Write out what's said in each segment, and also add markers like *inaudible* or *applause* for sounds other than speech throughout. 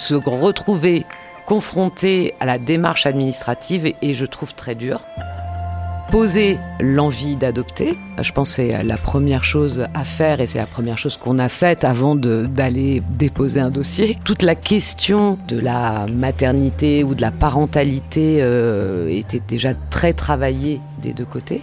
Se retrouver confronté à la démarche administrative et je trouve très dur poser l'envie d'adopter. Je pense que c'est la première chose à faire et c'est la première chose qu'on a faite avant d'aller déposer un dossier. Toute la question de la maternité ou de la parentalité euh, était déjà très travaillée des deux côtés.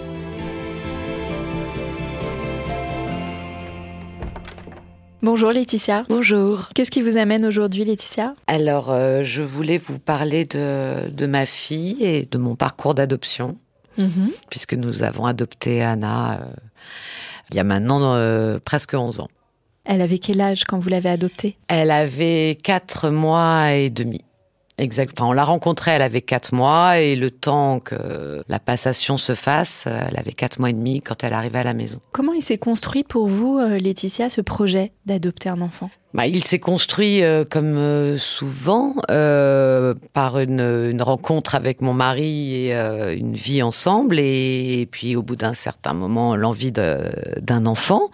Bonjour Laetitia. Bonjour. Qu'est-ce qui vous amène aujourd'hui Laetitia? Alors, euh, je voulais vous parler de, de, ma fille et de mon parcours d'adoption, Mhm. puisque nous avons adopté Anna euh, il y a maintenant euh, presque 11 ans. Elle avait quel âge quand vous l'avez adoptée? Elle avait 4 mois et demi. Exact. Enfin, on l'a rencontrée, elle avait 4 mois et le temps que la passation se fasse, elle avait 4 mois et demi quand elle arrivait à la maison. Comment il s'est construit pour vous, euh, Laetitia, ce projet d'adopter un enfant? Bah, il s'est construit euh, comme euh, souvent euh, par une, une rencontre avec mon mari et euh, une vie ensemble et, puis au bout d'un certain moment l'envie d'un enfant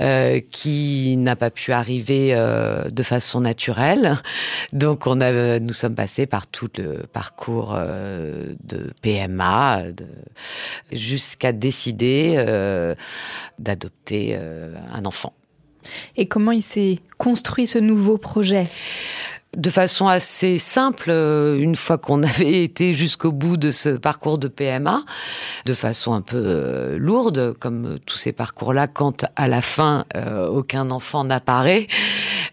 euh, qui n'a pas pu arriver euh, de façon naturelle. Donc on a, nous sommes passés par tout le parcours de PMA jusqu'à décider d'adopter un enfant. Et comment il s'est construit ce nouveau projet? De façon assez simple, euh, une fois qu'on *laughs* avait été jusqu'au bout de ce parcours de PMA, de façon un peu euh, lourde, comme euh, tous ces parcours-là, quand à la fin aucun enfant n'apparaît,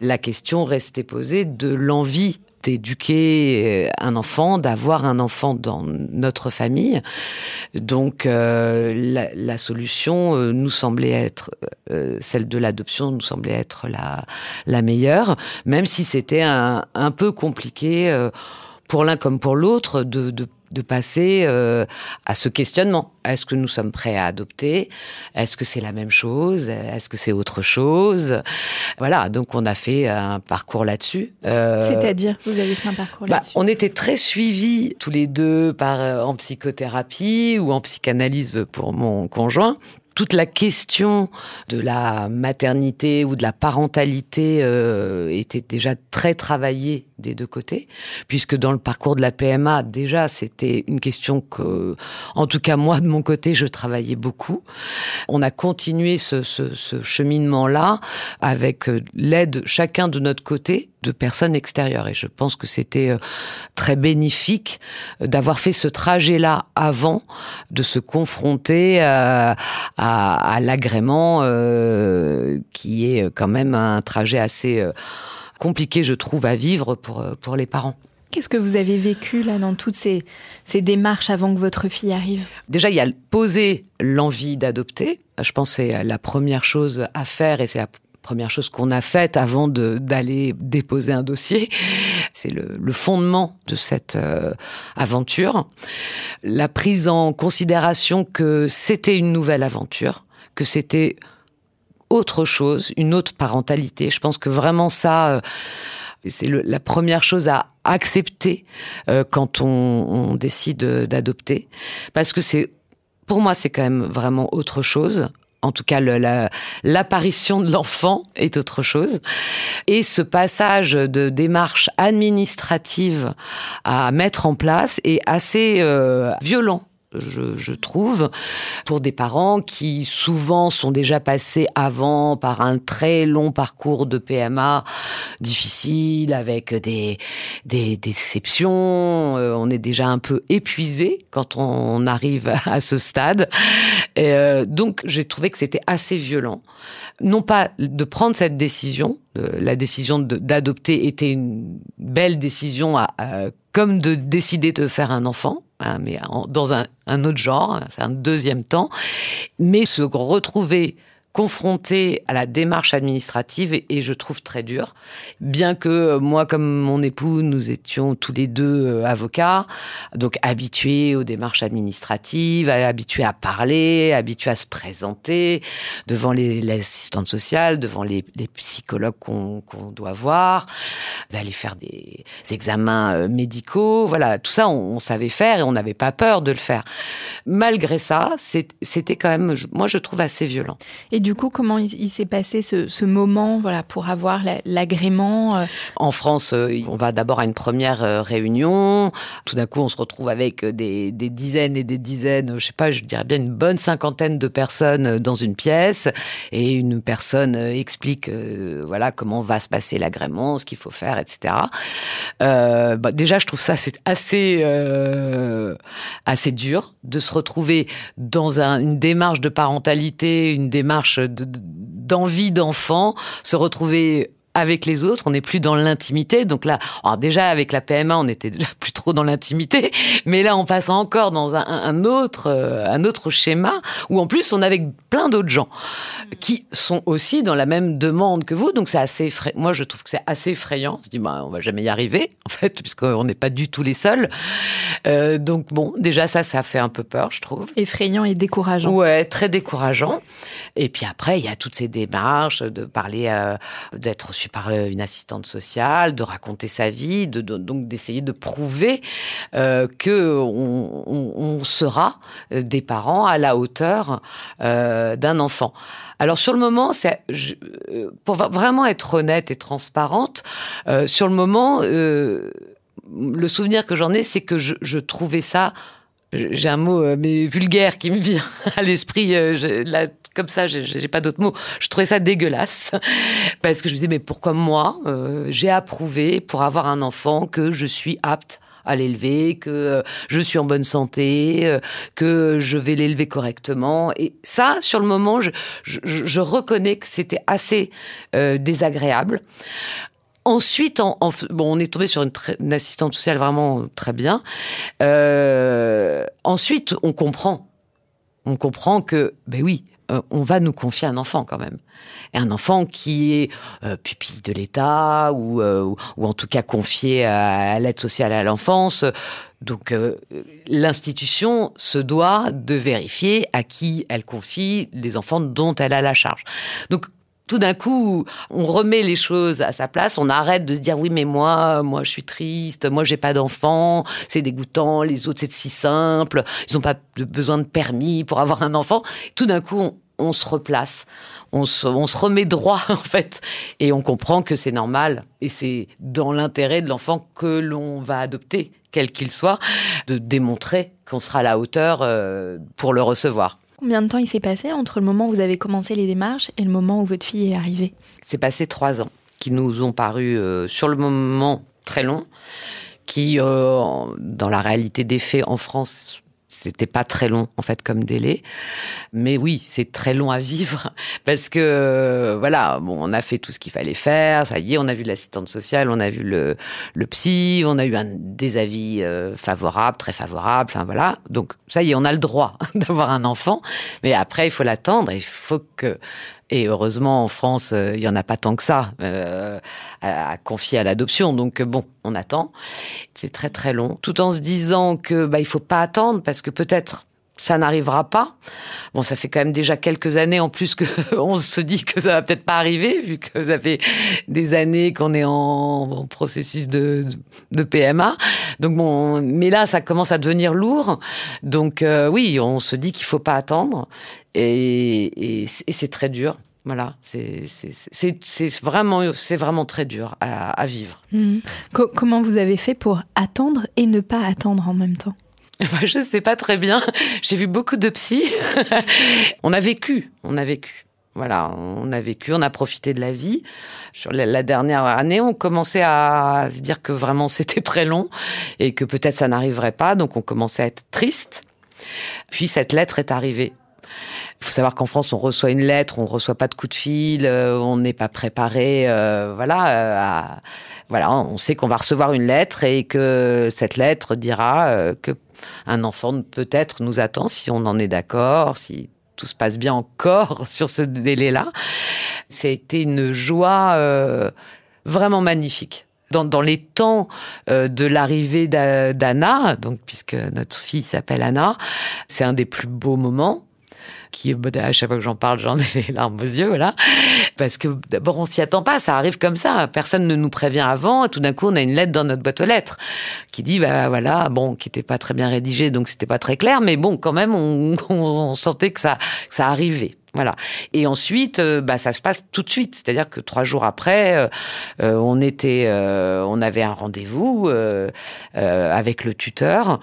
la question restait posée de l'envie d'éduquer euh, un enfant, d'avoir un enfant dans notre famille. Donc euh, la, la solution euh, nous semblait être, euh, celle de l'adoption nous semblait être la, la meilleure, même si c'était un, un peu compliqué euh, pour l'un comme pour l'autre de, de, de passer euh, à ce questionnement. Est-ce que nous sommes prêts à adopter? Est-ce que c'est la même chose? Est-ce que c'est autre chose? Voilà, donc on a fait un parcours là-dessus. Euh, C'est-à-dire, vous avez fait un parcours bah, là-dessus? on était très suivis tous les deux par euh, en psychothérapie ou en psychanalyse pour mon conjoint. Toute la question de la maternité ou de la parentalité euh, était déjà très travaillée des deux côtés, puisque dans le parcours de la PMA, déjà, c'était une question que, en tout cas moi, de mon côté, je travaillais beaucoup. On a continué ce, ce, ce cheminement-là avec euh, l'aide chacun de notre côté de personnes extérieures. Et je pense que c'était euh, très bénéfique euh, d'avoir fait ce trajet-là avant de se confronter euh, à, à l'agrément euh, qui est quand même un trajet assez euh, compliqué, je trouve, à vivre pour, euh, pour les parents. Qu'est-ce que vous avez vécu là dans toutes ces, ces démarches avant que votre fille arrive? Déjà, il y a poser l'envie d'adopter. Je pense que c'est la première chose à faire et c'est la première chose qu'on a faite avant d'aller déposer un dossier. C'est le, le fondement de cette euh, aventure. La prise en considération que c'était une nouvelle aventure, que c'était autre chose, une autre parentalité. Je pense que vraiment ça, euh, c'est la première chose à accepter euh, quand on, on décide d'adopter, parce que c'est, pour moi, c'est quand même vraiment autre chose. En tout cas, l'apparition de l'enfant est autre chose. Et ce passage de démarche administrative à mettre en place est assez euh, violent je, je, trouve, pour des parents qui souvent sont déjà passés avant par un très long parcours de PMA difficile, avec des, des déceptions. Euh, on est déjà un peu épuisé quand on arrive à ce stade. Et euh, donc j'ai trouvé que c'était assez violent. Non pas de prendre cette décision, la décision d'adopter était une belle décision, à, comme de décider de faire un enfant Hein, mais dans un, un autre genre, c'est un deuxième temps, mais se retrouver confronté à la démarche administrative et, je trouve très dur. Bien que euh, moi, comme mon époux, nous étions tous les deux euh, avocats, donc habitués aux démarches administratives, habitués à parler, habitués à se présenter devant l'assistante sociale, devant les, psychologues qu'on, doit voir, d'aller faire des examens euh, médicaux. Voilà, tout ça, on, savait faire et on n'avait pas peur de le faire. Malgré ça, c'était quand même, moi, je trouve assez violent. Du coup, comment il, s'est passé ce, moment voilà, pour avoir l'agrément euh En France, euh, on va d'abord à une première euh, réunion. Tout d'un coup, on se retrouve avec des, dizaines et des dizaines, je sais pas, je dirais bien une bonne cinquantaine de personnes dans une pièce. Et une personne explique voilà comment va se passer l'agrément, ce qu'il faut faire, etc. Bah, déjà, je trouve ça c'est assez assez dur de se retrouver dans une démarche de parentalité, une démarche d'envie d'enfant, se retrouver avec les autres, on n'est plus dans l'intimité. Donc là, alors déjà avec la PMA, on était déjà plus trop dans l'intimité, mais là on passe encore dans un, autre euh, un autre schéma où en plus on est avec plein d'autres gens qui sont aussi dans la même demande que vous. Donc c'est assez effrayant. Moi je trouve que c'est assez effrayant. On se dit bah on va jamais y arriver *laughs* en fait puisqu'on n'est pas du tout les seuls. Euh, donc bon, déjà ça ça fait un peu peur, je trouve. Effrayant et décourageant. Ouais, très décourageant. Et puis après il y a toutes ces démarches de parler euh, d'être super par euh, une assistante sociale, de raconter sa vie, de, donc d'essayer de prouver euh, que on, sera euh, des parents à la hauteur euh, d'un enfant. Alors sur le moment, c'est pour vraiment être honnête et transparente. sur le moment, le souvenir que j'en ai, c'est que je trouvais ça j'ai un mot mais vulgaire qui me vient *laughs* à l'esprit là comme ça, j'ai pas d'autres mots. Je trouvais ça dégueulasse *laughs* parce que je me disais mais pourquoi moi euh, j'ai approuvé pour avoir un enfant que je suis apte à l'élever, que euh, je suis en bonne santé, euh, que je vais l'élever correctement. Et ça, sur le moment, je, je, je reconnais que c'était assez désagréable. Ensuite, en, bon, on est tombé sur une, assistante sociale vraiment très bien. ensuite, on comprend. On comprend que, ben oui, euh, on va nous confier un enfant quand même. Un enfant qui est euh, pupille de l'État ou, euh, ou en tout cas confié à, l'aide sociale à l'enfance. Donc l'institution se doit de vérifier à qui elle confie les enfants dont elle a la charge. Donc tout d'un coup, on remet les choses à sa place, on arrête de se dire oui mais moi, moi je suis triste, moi j'ai pas d'enfant, c'est dégoûtant, les autres c'est si simple, ils ont pas besoin de permis pour avoir un enfant. Tout d'un coup, on, se replace, on se, on se remet droit *laughs* en fait, et on comprend que c'est normal et c'est dans l'intérêt de l'enfant que l'on va adopter, quel qu'il soit, de démontrer qu'on sera à la hauteur euh, pour le recevoir. Combien de temps il s'est passé entre le moment où vous avez commencé les démarches et le moment où votre fille est arrivée C'est passé trois ans, qui nous ont paru euh, sur le moment très longs, qui, euh, dans la réalité des faits en France, c'était pas très long en fait comme délai, mais oui, c'est très long à vivre *laughs* parce que euh, voilà, bon, on a fait tout ce qu'il fallait faire, ça y est, on a vu l'assistante sociale, on a vu le, le psy, on a eu un, des avis euh, favorables, très favorables, enfin voilà, donc ça y est, on a le droit *laughs* d'avoir un enfant, mais après il faut l'attendre, il faut que et heureusement, en France, euh, il y en a pas tant que ça euh, à, confier à l'adoption. Donc bon, on attend. C'est très très long, tout en se disant que bah il faut pas attendre parce que peut-être ça n'arrivera pas. Bon, ça fait quand même déjà quelques années en plus que *laughs* on se dit que ça va peut-être pas arriver, vu que ça fait des années qu'on est en, processus de, de, PMA. Donc bon, mais là, ça commence à devenir lourd. Donc euh, oui, on se dit qu'il faut pas attendre, et, et, c'est très dur. Voilà, c'est vraiment, vraiment très dur à, vivre. Mmh. comment vous avez fait pour attendre et ne pas attendre en même temps? Enfin, je sais pas très bien. J'ai vu beaucoup de psy. *laughs* on a vécu, on a vécu. Voilà, on a vécu, on a profité de la vie. Sur la, dernière année, on commençait à se dire que vraiment c'était très long et que peut-être ça n'arriverait pas, donc on commençait à être triste. Puis cette lettre est arrivée. Il faut savoir qu'en France, on reçoit une lettre, on reçoit pas de coup de fil, euh, on n'est pas préparé, euh, voilà. Euh, voilà, on sait qu'on va recevoir une lettre et que cette lettre dira que un enfant peut-être nous attend si on en est d'accord, si tout se passe bien encore *laughs* sur ce délai-là. C'était une joie euh, vraiment magnifique. Dans, les temps euh, de l'arrivée d'Anna, donc puisque notre fille s'appelle Anna, c'est un des plus beaux moments qui à chaque fois que j'en parle, j'en ai *laughs* les larmes aux yeux, voilà. Parce que d'abord, on s'y attend pas, ça arrive comme ça. Personne ne nous prévient avant, tout d'un coup, on a une lettre dans notre boîte aux lettres qui dit, bah voilà, bon, qui était pas très bien rédigée, donc c'était pas très clair, mais bon, quand même, on, *laughs* on sentait que ça, que ça arrivait. Voilà. Et ensuite, euh, bah, ça se passe tout de suite. C'est-à-dire que trois jours après, euh, euh, on était, on avait un rendez-vous avec le tuteur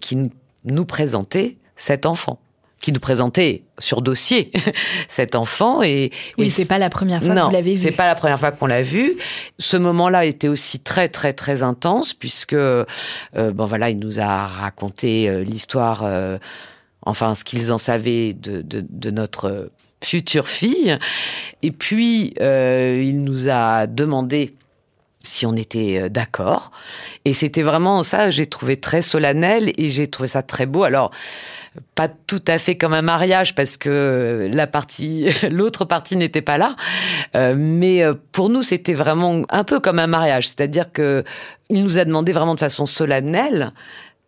qui nous présentait cet enfant qui nous présentait sur dossier *laughs* cet enfant et oui c'est pas la première fois que vous l'avez vu c'est pas la première fois qu'on l'a vu ce moment-là était aussi très très très intense puisque euh, bon voilà il nous a raconté euh, l'histoire euh, enfin ce qu'ils en savaient de, de, de, notre future fille et puis il nous a demandé si on était d'accord. Et c'était vraiment ça, j'ai trouvé très solennel et j'ai trouvé ça très beau. Alors, pas tout à fait comme un mariage parce que la partie, *laughs* l'autre partie n'était pas là. Euh, mais euh, pour nous, c'était vraiment un peu comme un mariage. C'est-à-dire que il nous a demandé vraiment de façon solennelle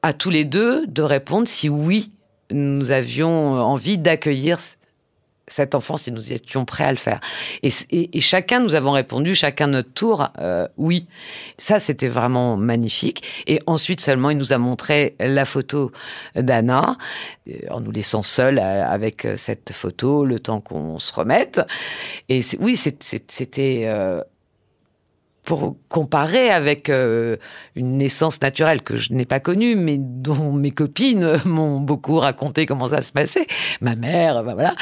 à tous les deux de répondre si oui, nous avions envie d'accueillir cette enfance et nous étions prêts à le faire. Et, et, chacun, nous avons répondu, chacun notre tour, euh, oui. Ça, c'était vraiment magnifique. Et ensuite seulement, il nous a montré la photo d'Anna, euh, en nous laissant seuls euh, avec cette photo, le temps qu'on se remette. Et oui, c'était... Euh, pour comparer avec euh, une naissance naturelle que je n'ai pas connue, mais dont mes copines m'ont beaucoup raconté comment ça se passait. Ma mère, ben voilà.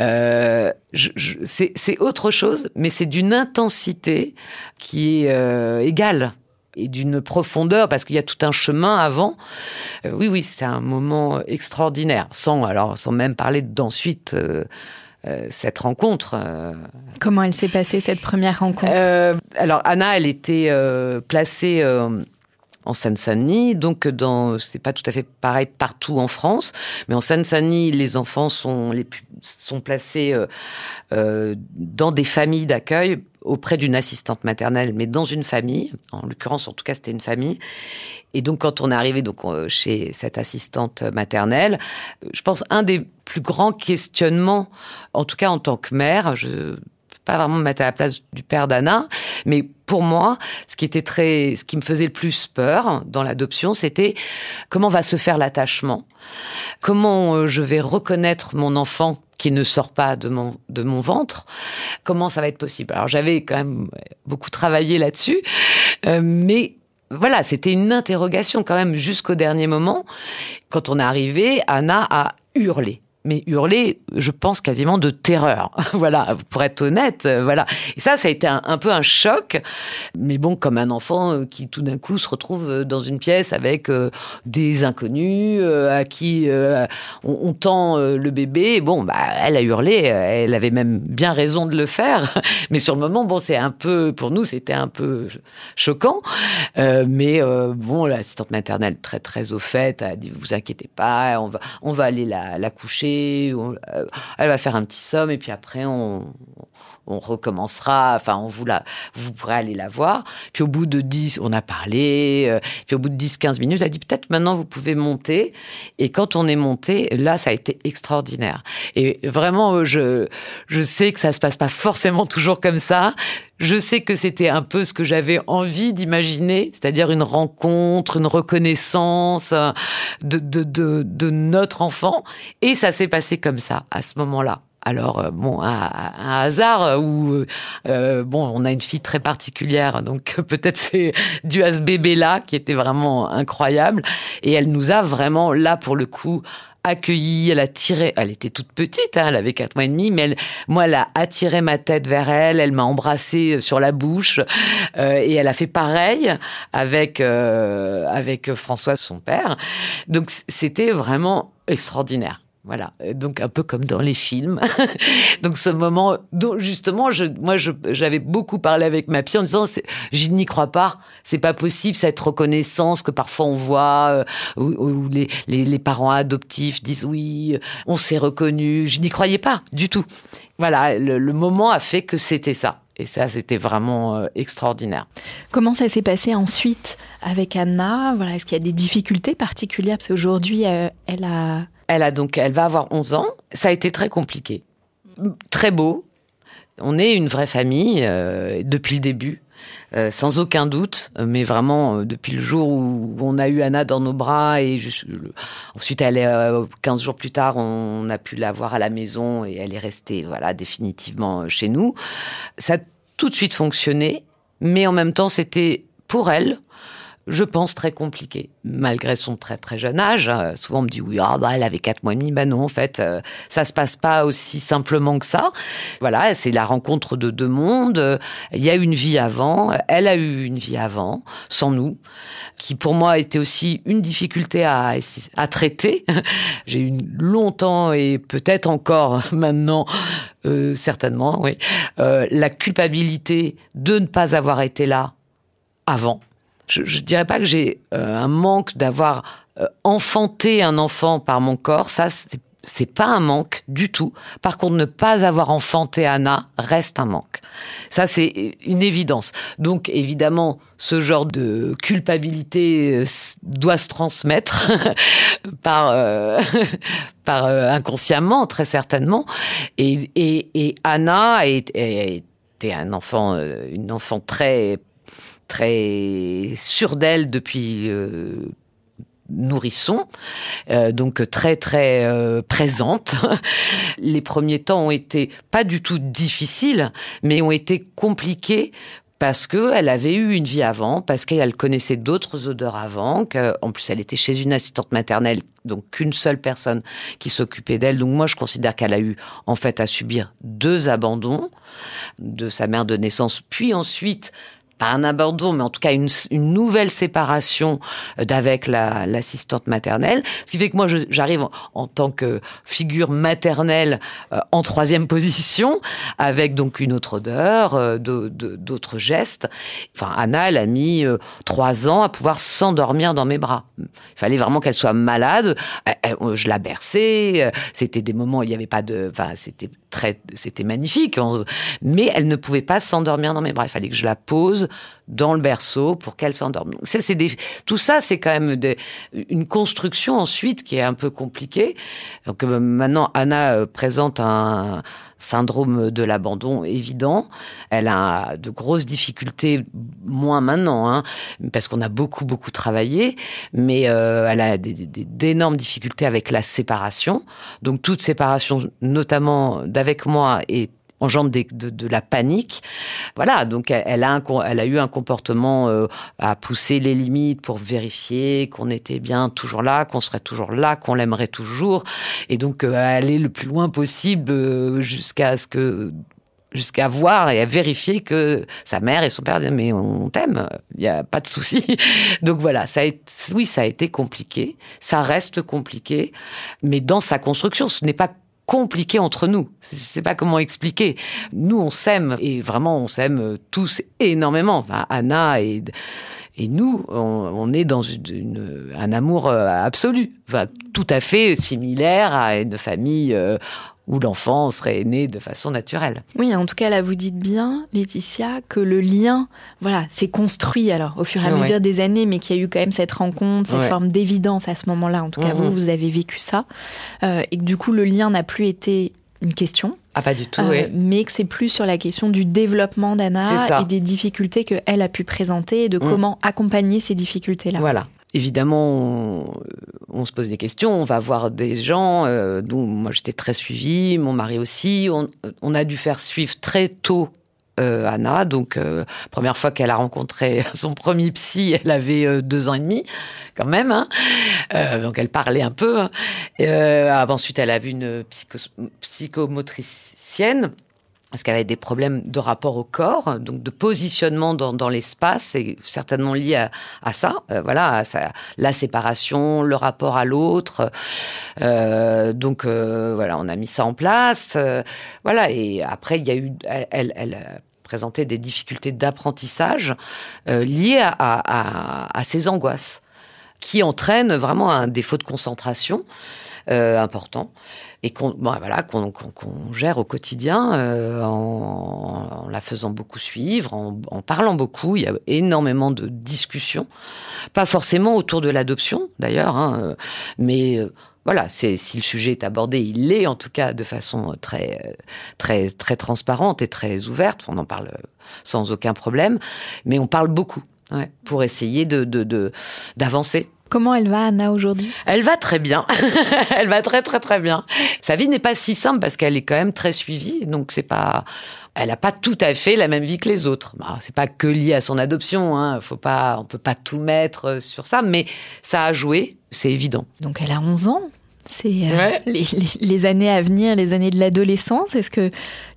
Euh, c'est autre chose, mais c'est d'une intensité qui est euh, égale et d'une profondeur parce qu'il y a tout un chemin avant. Euh, oui, oui, c'est un moment extraordinaire. Sans alors, sans même parler d'ensuite. Euh, cette rencontre. Euh. Comment elle s'est passée cette première rencontre? euh, Alors Anna, elle était placée en Seine-Saint-Denis, donc dans c'est pas tout à fait pareil partout en France, mais en Seine-Saint-Denis, les enfants sont les sont placés dans des familles d'accueil auprès d'une assistante maternelle, mais dans une famille. En l'occurrence, en tout cas, c'était une famille. Et donc, quand on est arrivé donc chez cette assistante maternelle, je pense un des plus grands questionnements, en tout cas en tant que mère, je pas vraiment me mettre à la place du père d'Anna, mais pour moi, ce qui était très, ce qui me faisait le plus peur dans l'adoption, c'était comment va se faire l'attachement, comment euh, je vais reconnaître mon enfant qui ne sort pas de mon de mon ventre, comment ça va être possible? Alors j'avais quand même beaucoup travaillé là-dessus, euh, mais voilà, c'était une interrogation quand même jusqu'au dernier moment. Quand on est arrivé, Anna a hurlé mais hurler, je pense quasiment de terreur. *laughs* voilà, pour être honnête, euh, voilà. Et ça, ça a été un, peu un choc. Mais bon, comme un enfant euh, qui tout d'un coup se retrouve euh, dans une pièce avec des inconnus à qui on, tend le bébé. Bon, bah, elle a hurlé. Elle avait même bien raison de le faire. *laughs* Mais sur le moment, bon, c'est un peu, pour nous, c'était un peu choquant. mais bon, l'assistante maternelle très très au fait a dit vous inquiétez pas, on va on va aller la, la coucher euh, elle va faire un petit somme et puis après on, on recommencera, enfin, on vous la, vous pourrez aller la voir. Puis au bout de 10, on a parlé, euh, puis au bout de 10, 15 minutes, elle a dit peut-être maintenant vous pouvez monter. Et quand on est monté, là, ça a été extraordinaire. Et vraiment, euh, je, je sais que ça se passe pas forcément toujours comme ça. Je sais que c'était un peu ce que j'avais envie d'imaginer, c'est-à-dire une rencontre, une reconnaissance euh, de, de, de, de notre enfant. Et ça s'est passé comme ça, à ce moment-là. Alors euh, bon, un, hasard où euh, bon, on a une fille très particulière, donc peut-être c'est dû à ce bébé-là qui était vraiment incroyable. Et elle nous a vraiment là pour le coup accueilli, elle a tiré, elle était toute petite, hein, elle avait quatre mois et demi, mais elle, moi, elle a attiré ma tête vers elle, elle m'a embrassé sur la bouche, euh, et elle a fait pareil avec euh, avec François, son père. Donc c'était vraiment extraordinaire. Voilà, donc un peu comme dans les films. *laughs* donc ce moment, dont justement, moi, j'avais beaucoup parlé avec ma psy en disant, je n'y crois pas, c'est pas possible cette reconnaissance que parfois on voit, euh, où, les, parents adoptifs disent oui, on s'est reconnu. Je n'y croyais pas du tout. Voilà, le, le moment a fait que c'était ça. Et ça, c'était vraiment euh, extraordinaire. Comment ça s'est passé ensuite avec Anna? Voilà, est-ce qu'il y a des difficultés particulières? Parce qu'aujourd'hui, euh, elle a elle a donc, elle va avoir 11 ans. Ça a été très compliqué, très beau. On est une vraie famille euh, depuis le début, euh, sans aucun doute. Mais vraiment, euh, depuis le jour où on a eu Anna dans nos bras et ensuite, elle est 15 jours plus tard, on a pu la voir à la maison et elle est restée, voilà, définitivement chez nous. Ça a tout de suite fonctionné, mais en même temps, c'était pour elle je pense, très compliqué, malgré son très très jeune âge. Euh, souvent on me dit oui, ah bah elle avait quatre mois et demi. Bah non, en fait, euh, ça se passe pas aussi simplement que ça. Voilà, c'est la rencontre de deux mondes. Il y a une vie avant, elle a eu une vie avant, sans nous, qui pour moi était aussi une difficulté à, à traiter. *laughs* J'ai eu longtemps et peut-être encore *laughs* maintenant, euh, certainement, oui, euh, la culpabilité de ne pas avoir été là avant je, je dirais pas que j'ai euh, un manque d'avoir euh, enfanté un enfant par mon corps. Ça, c'est c'est pas un manque du tout. Par contre, ne pas avoir enfanté Anna reste un manque. Ça, c'est une évidence. Donc, évidemment, ce genre de culpabilité euh, doit se transmettre *laughs* par, *laughs* inconsciemment, très certainement. Et, et, et Anna était un enfant, une enfant très très sûre d'elle depuis euh, nourrisson, euh, donc très très euh, présente. *laughs* Les premiers temps ont été pas du tout difficiles, mais ont été compliqués parce que elle avait eu une vie avant, parce qu'elle connaissait d'autres odeurs avant, qu'en plus elle était chez une assistante maternelle, donc qu'une seule personne qui s'occupait d'elle. Donc moi je considère qu'elle a eu en fait à subir deux abandons de sa mère de naissance, puis ensuite pas un abandon, mais en tout cas une, une nouvelle séparation euh, d'avec l'assistante maternelle. Ce qui fait que moi, j'arrive en, tant que figure maternelle euh, en troisième position, avec donc une autre odeur, euh, d'autres gestes. Enfin, Anna, elle a mis trois ans à pouvoir s'endormir dans mes bras. Il fallait vraiment qu'elle soit malade. je la berçais. C'était des moments où il n'y avait pas de... Enfin, c'était C'était magnifique. Mais elle ne pouvait pas s'endormir dans mes bras. Il fallait que je la pose dans le berceau pour qu'elle s'endorme. Ça, c'est tout ça, c'est quand même une construction ensuite qui est un peu compliquée. Donc euh, maintenant, Anna euh, présente un syndrome de l'abandon évident. Elle a de grosses difficultés, moins maintenant, hein, parce qu'on a beaucoup beaucoup travaillé, mais euh, elle a d'énormes difficultés avec la séparation. Donc toute séparation, notamment d'avec moi, est engendre de, la panique. Voilà, donc elle a, eu un comportement euh, à pousser les limites pour vérifier qu'on était bien toujours là, qu'on serait toujours là, qu'on l'aimerait toujours, et donc euh, aller le plus loin possible euh, jusqu'à ce que jusqu'à voir et à vérifier que sa mère et son père disent mais on t'aime, il n'y a pas de souci. *laughs* Donc voilà, ça oui, ça a été compliqué, ça reste compliqué, mais dans sa construction, ce n'est pas compliqué entre nous. Je sais pas comment expliquer. Nous, on s'aime et vraiment, on s'aime tous énormément. Enfin, Anna et et nous, on, est dans un amour euh, absolu, enfin, tout à fait similaire à une famille euh, où l'enfant serait né de façon naturelle. Oui, en tout cas, là, vous dites bien, Laetitia, que le lien, voilà, s'est construit alors au fur et à mesure des années, mais qu'il y a eu quand même cette rencontre, cette forme d'évidence à ce moment-là. En tout cas, vous, mhm. vous avez vécu ça. Euh, et que du coup, le lien n'a plus été une question. Ah, pas du tout, euh, Mais que c'est plus sur la question du développement d'Anna et des difficultés qu'elle a pu présenter et de mm. comment accompagner ces difficultés-là. Voilà. Évidemment, on, se pose des questions, on va voir des gens, euh, moi j'étais très suivie, mon mari aussi, on, a dû faire suivre très tôt euh, Anna. Donc, euh, première fois qu'elle a rencontré *laughs* son premier psy, elle avait euh, deux ans et demi, quand même. Hein. donc, elle parlait un peu. Hein. ensuite, elle a vu une psychomotricienne parce qu'elle avait des problèmes de rapport au corps, donc de positionnement dans, l'espace, et certainement lié à, ça, voilà, à la séparation, le rapport à l'autre. donc voilà, on a mis ça en place, voilà. Et après, il y a eu, elle, présenter des difficultés d'apprentissage euh, liées à, ces angoisses qui entraînent vraiment un défaut de concentration euh, important et qu'on voilà qu'on gère au quotidien euh, en, la faisant beaucoup suivre, en, parlant beaucoup. Il y a énormément de discussions, pas forcément autour de l'adoption d'ailleurs, hein, mais voilà, c'est si le sujet est abordé, il l'est en tout cas de façon très très très transparente et très ouverte. On en parle sans aucun problème, mais on parle beaucoup pour essayer de d'avancer. Comment elle va, Anna, aujourd'hui? Elle va très bien. *laughs* elle va très, très, très bien. Sa vie n'est pas si simple parce qu'elle est quand même très suivie. Donc, c'est pas. Elle n'a pas tout à fait la même vie que les autres. Bah, c'est pas que lié à son adoption. Hein. Faut pas, on peut pas tout mettre sur ça, mais ça a joué, c'est évident. Donc, elle a 11 ans. C'est euh, *laughs* les, années à venir, les années de l'adolescence. Est-ce que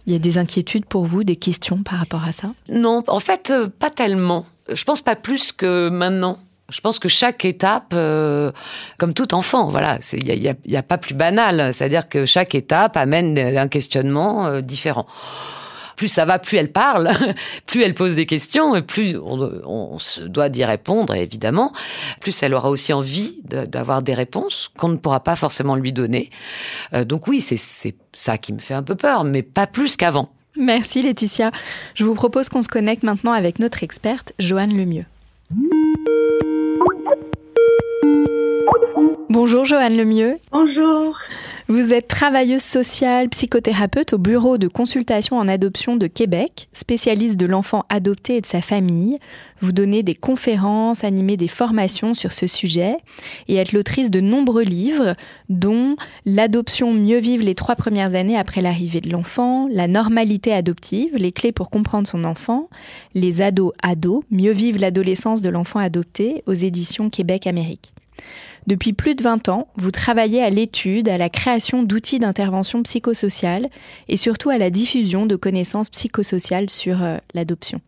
il y a des inquiétudes pour vous, des questions par rapport à ça? Non, en fait, euh, pas tellement. Je pense pas plus que maintenant. Je pense que chaque étape, euh, comme tout enfant, voilà, il n'y a, y a, pas plus banal. C'est-à-dire que chaque étape amène un questionnement différent plus ça va, plus elle parle, *laughs* plus elle pose des questions, et plus on, se doit d'y répondre, évidemment, plus elle aura aussi envie d'avoir des réponses qu'on ne pourra pas forcément lui donner. Euh, donc oui, c'est ça qui me fait un peu peur, mais pas plus qu'avant. Merci Laetitia. Je vous propose qu'on se connecte maintenant avec notre experte, Joanne Lemieux. Música Bonjour Joanne Lemieux. Bonjour. Vous êtes travailleuse sociale, psychothérapeute au bureau de consultation en adoption de Québec, spécialiste de l'enfant adopté et de sa famille. Vous donnez des conférences, animez des formations sur ce sujet et êtes l'autrice de nombreux livres, dont L'adoption mieux vivre les trois premières années après l'arrivée de l'enfant, La normalité adoptive, les clés pour comprendre son enfant, Les ados ados, mieux vivre l'adolescence de l'enfant adopté aux éditions Québec Amérique. Depuis plus de 20 ans, vous travaillez à l'étude, à la création d'outils d'intervention psychosociale et surtout à la diffusion de connaissances psychosociales sur euh, l'adoption.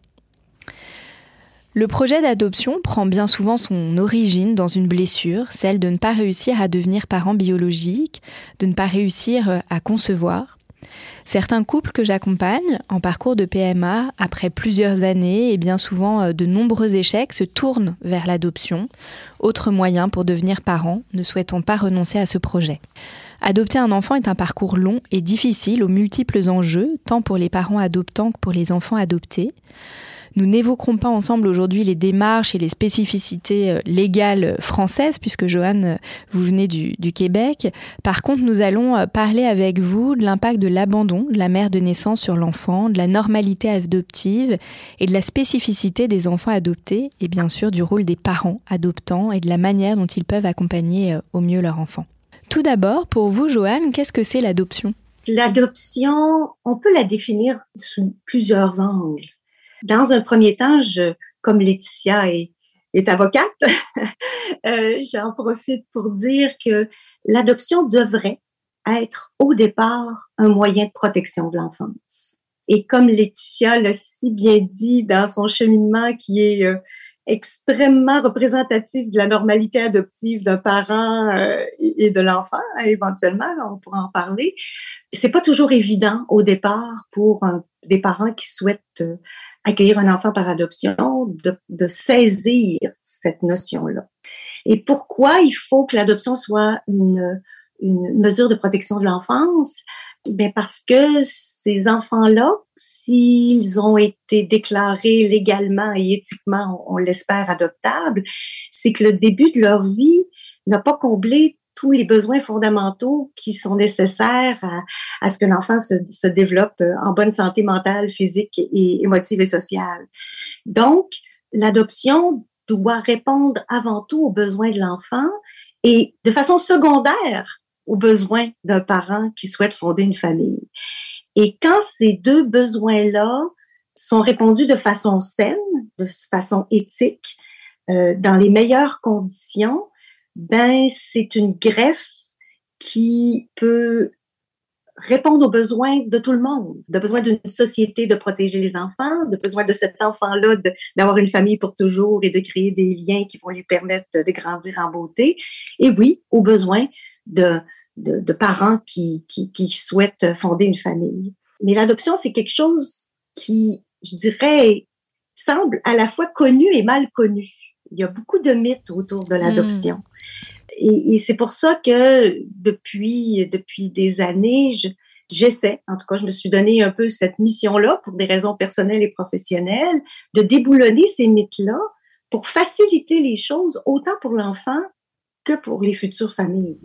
Le projet d'adoption prend bien souvent son origine dans une blessure, celle de ne pas réussir à devenir parent biologique, de ne pas réussir euh, à concevoir. Certains couples que j'accompagne en parcours de PMA, après plusieurs années et bien souvent euh, de nombreux échecs, se tournent vers l'adoption, autre moyen pour devenir parent, ne souhaitant pas renoncer à ce projet. Adopter un enfant est un parcours long et difficile aux multiples enjeux, tant pour les parents adoptants que pour les enfants adoptés. Nous n'évoquerons pas ensemble aujourd'hui les démarches et les spécificités euh, légales françaises, puisque Joanne, euh, vous venez du, Québec. Par contre, nous allons euh, parler avec vous de l'impact de l'abandon de la mère de naissance sur l'enfant, de la normalité adoptive et de la spécificité des enfants adoptés, et bien sûr du rôle des parents adoptants et de la manière dont ils peuvent accompagner au mieux leur enfant. Tout d'abord, pour vous, Joanne, qu'est-ce que c'est l'adoption? L'adoption, on peut la définir sous plusieurs angles. Dans un premier temps, je, comme Laetitia est, est avocate, *laughs* euh, j'en profite pour dire que l'adoption devrait être au départ un moyen de protection de l'enfance. Et comme Laetitia l'a si bien dit dans son cheminement qui est euh, extrêmement représentatif de la normalité adoptive d'un parent euh, et de l'enfant, hein, éventuellement, on pourra en parler. C'est pas toujours évident au départ pour des parents qui souhaitent accueillir un enfant par adoption, de, de saisir cette notion-là. Et pourquoi il faut que l'adoption soit une, une mesure de protection de l'enfance? Ben parce que ces enfants-là, s'ils ont été déclarés légalement et éthiquement, on, l'espère, adoptables, c'est que le début de leur vie n'a pas comblé tous les besoins fondamentaux qui sont nécessaires à, à ce que l'enfant se, se, développe en bonne santé mentale, physique et émotive et sociale. Donc, l'adoption doit répondre avant tout aux besoins de l'enfant et de façon secondaire aux besoins d'un parent qui souhaite fonder une famille. Et quand ces deux besoins-là sont répondus de façon saine, de façon éthique, euh, dans les meilleures conditions, ben c'est une greffe qui peut répondre aux besoins de tout le monde, de besoin d'une société de protéger les enfants, de besoin de cet enfant-là d'avoir une famille pour toujours et de créer des liens qui vont lui permettre de grandir en beauté. Et oui, aux besoins de, de, parents qui, qui, souhaitent fonder une famille. Mais l'adoption, c'est quelque chose qui, je dirais, semble à la fois connu et mal connu. Il y a beaucoup de mythes autour de l'adoption. Hmm. Et, et c'est pour ça que depuis, depuis des années, je, j'essaie, en tout cas, je me suis donné un peu cette mission-là pour des raisons personnelles et professionnelles, de déboulonner ces mythes-là pour faciliter les choses autant pour l'enfant que pour les futures familles.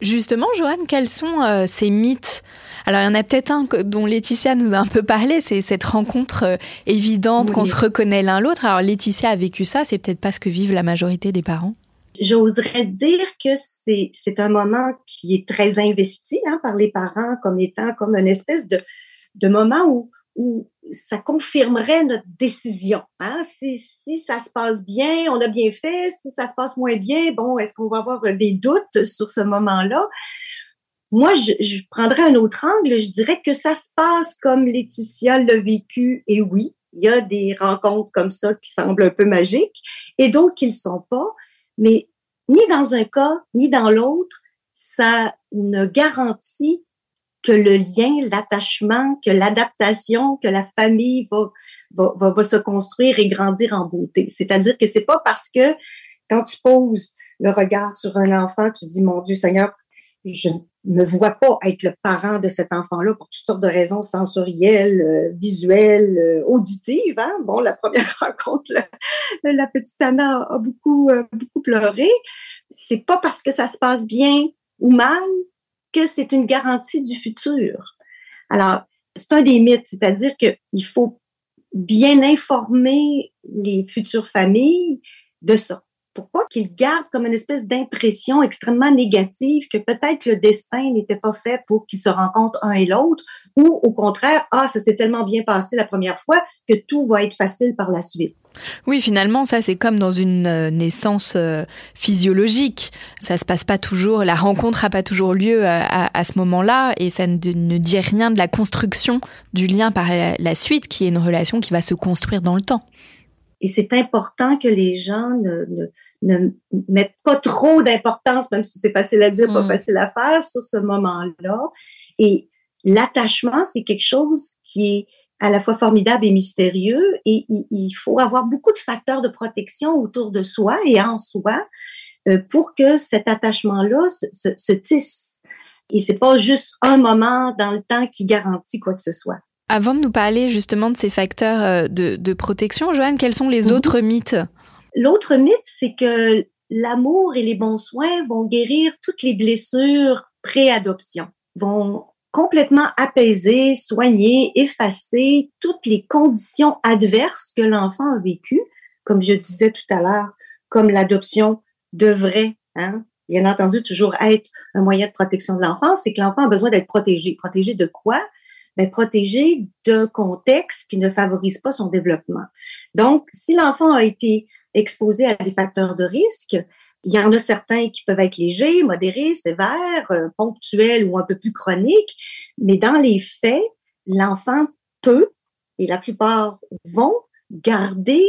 Justement, Joanne, quels sont euh, ces mythes? Alors, il y en a peut-être un dont Laetitia nous a un peu parlé, c'est cette rencontre euh, évidente qu'on se reconnaît l'un l'autre. Alors, Laetitia a vécu ça, c'est peut-être pas ce que vivent la majorité des parents? J'oserais dire que c'est, c'est un moment qui est très investi hein, par les parents comme étant comme une espèce de, de moment où où ça confirmerait notre décision. Hein? Si, si ça se passe bien, on a bien fait. Si ça se passe moins bien, bon, est-ce qu'on va avoir des doutes sur ce moment-là? Moi, je, je prendrais un autre angle. Je dirais que ça se passe comme Laetitia l'a vécu. Et oui, il y a des rencontres comme ça qui semblent un peu magiques et d'autres qui ne le sont pas. Mais ni dans un cas, ni dans l'autre, ça ne garantit que le lien, l'attachement, que l'adaptation, que la famille va, va, va, se construire et grandir en beauté. C'est-à-dire que c'est pas parce que quand tu poses le regard sur un enfant, tu dis, mon Dieu Seigneur, je ne me vois pas être le parent de cet enfant-là pour toutes sortes de raisons sensorielles, euh, visuelles, euh, auditives. Hein? Bon, la première *laughs* rencontre, la, petite Anna a beaucoup, euh, beaucoup pleuré. C'est pas parce que ça se passe bien ou mal que c'est une garantie du futur. Alors, c'est un des mythes, c'est-à-dire qu'il faut bien informer les futures familles de ça. Pourquoi qu'ils gardent comme une espèce d'impression extrêmement négative que peut-être le destin n'était pas fait pour qu'ils se rencontrent un et l'autre, ou au contraire, ah, ça s'est tellement bien passé la première fois que tout va être facile par la suite. Oui, finalement, ça c'est comme dans une euh, naissance euh, physiologique. Ça se passe pas toujours, la rencontre n'a pas toujours lieu euh, à, ce moment-là, et ça ne, dit rien de la construction du lien par la, suite, qui est une relation qui va se construire dans le temps. Et c'est important que les gens ne, ne, mettent pas trop d'importance, même si c'est facile à dire, pas mm. facile à faire, sur ce moment-là. Et l'attachement, c'est quelque chose qui est à la fois formidable et mystérieux et il, faut avoir beaucoup de facteurs de protection autour de soi et en soi euh, pour que cet attachement-là se, se, tisse. Et c'est pas juste un moment dans le temps qui garantit quoi que ce soit. Avant de nous parler justement de ces facteurs euh, de, de protection, Joanne, quels sont les mhm. autres mythes? L'autre mythe, c'est que l'amour et les bons soins vont guérir toutes les blessures pré-adoption, vont complètement apaisé, soigné, effacé toutes les conditions adverses que l'enfant a vécues, comme je disais tout à l'heure, comme l'adoption devrait, hein, bien entendu, toujours être un moyen de protection de l'enfant, c'est que l'enfant a besoin d'être protégé. Protégé de quoi? Ben, protégé d'un contexte qui ne favorise pas son développement. Donc, si l'enfant a été exposé à des facteurs de risque, il y en a certains qui peuvent être légers, modérés, sévères, euh, ponctuels ou un peu plus chroniques, mais dans les faits, l'enfant peut, et la plupart vont, garder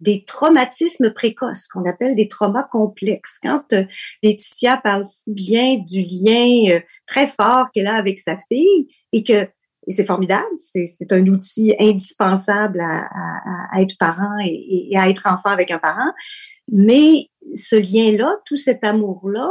des traumatismes précoces, qu'on appelle des traumas complexes. Quand euh, Laetitia parle si bien du lien euh, très fort qu'elle a avec sa fille et que et c'est formidable, c'est un outil indispensable à, être parent et, et, à être enfant avec un parent, mais ce lien-là, tout cet amour-là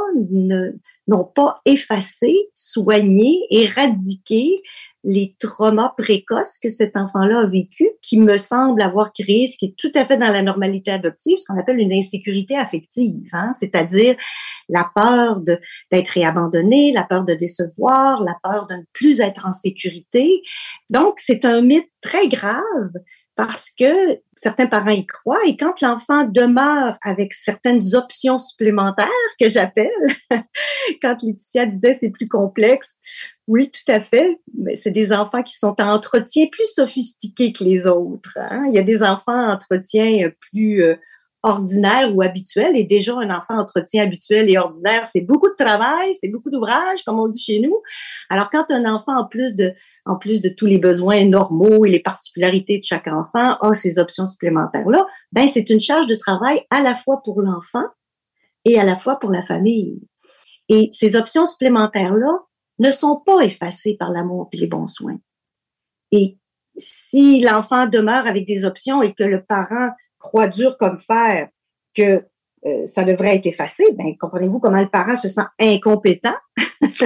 n'ont pas effacé, soigné, éradiqué les traumas précoces que cet enfant-là a vécu, qui me semble avoir créé ce qui est tout à fait dans la normalité adoptive, ce qu'on appelle une insécurité affective, hein? c'est-à-dire la peur d'être abandonné, la peur de décevoir, la peur de ne plus être en sécurité. Donc, c'est un mythe très grave parce que certains parents y croient et quand l'enfant demeure avec certaines options supplémentaires que j'appelle, *laughs* quand Laetitia disait c'est plus complexe, oui, tout à fait, mais c'est des enfants qui sont en entretien plus sophistiqués que les autres. Hein. Il y a des enfants en entretien plus euh, ordinaire ou habituel. Et déjà, un enfant entretien habituel et ordinaire, c'est beaucoup de travail, c'est beaucoup d'ouvrage, comme on dit chez nous. Alors, quand un enfant, en plus de, en plus de tous les besoins normaux et les particularités de chaque enfant, a ces options supplémentaires-là, ben, c'est une charge de travail à la fois pour l'enfant et à la fois pour la famille. Et ces options supplémentaires-là ne sont pas effacées par l'amour et les bons soins. Et si l'enfant demeure avec des options et que le parent croit dur comme fer que euh, ça devrait être effacé, ben comprenez-vous comment le parent se sent incompétent, *laughs*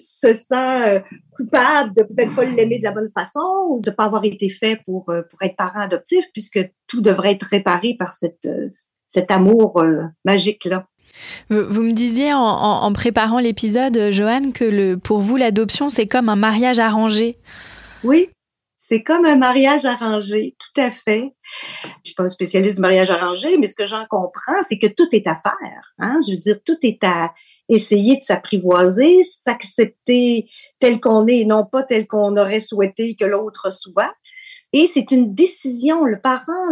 se sent euh, coupable de peut-être pas l'aimer de la bonne façon ou de pas avoir été fait pour euh, pour être parent adoptif puisque tout devrait être réparé par cette cet amour magique là. Vous me disiez en, en préparant l'épisode, Joanne, que le, pour vous, l'adoption, c'est comme un mariage arrangé. Oui, c'est comme un mariage arrangé, tout à fait. Je suis pas un spécialiste du mariage arrangé, mais ce que j'en comprends, c'est que tout est à faire. Hein? Je veux dire, tout est à essayer de s'apprivoiser, s'accepter tel qu'on est et non pas tel qu'on aurait souhaité que l'autre soit. Et c'est une décision. Le parent,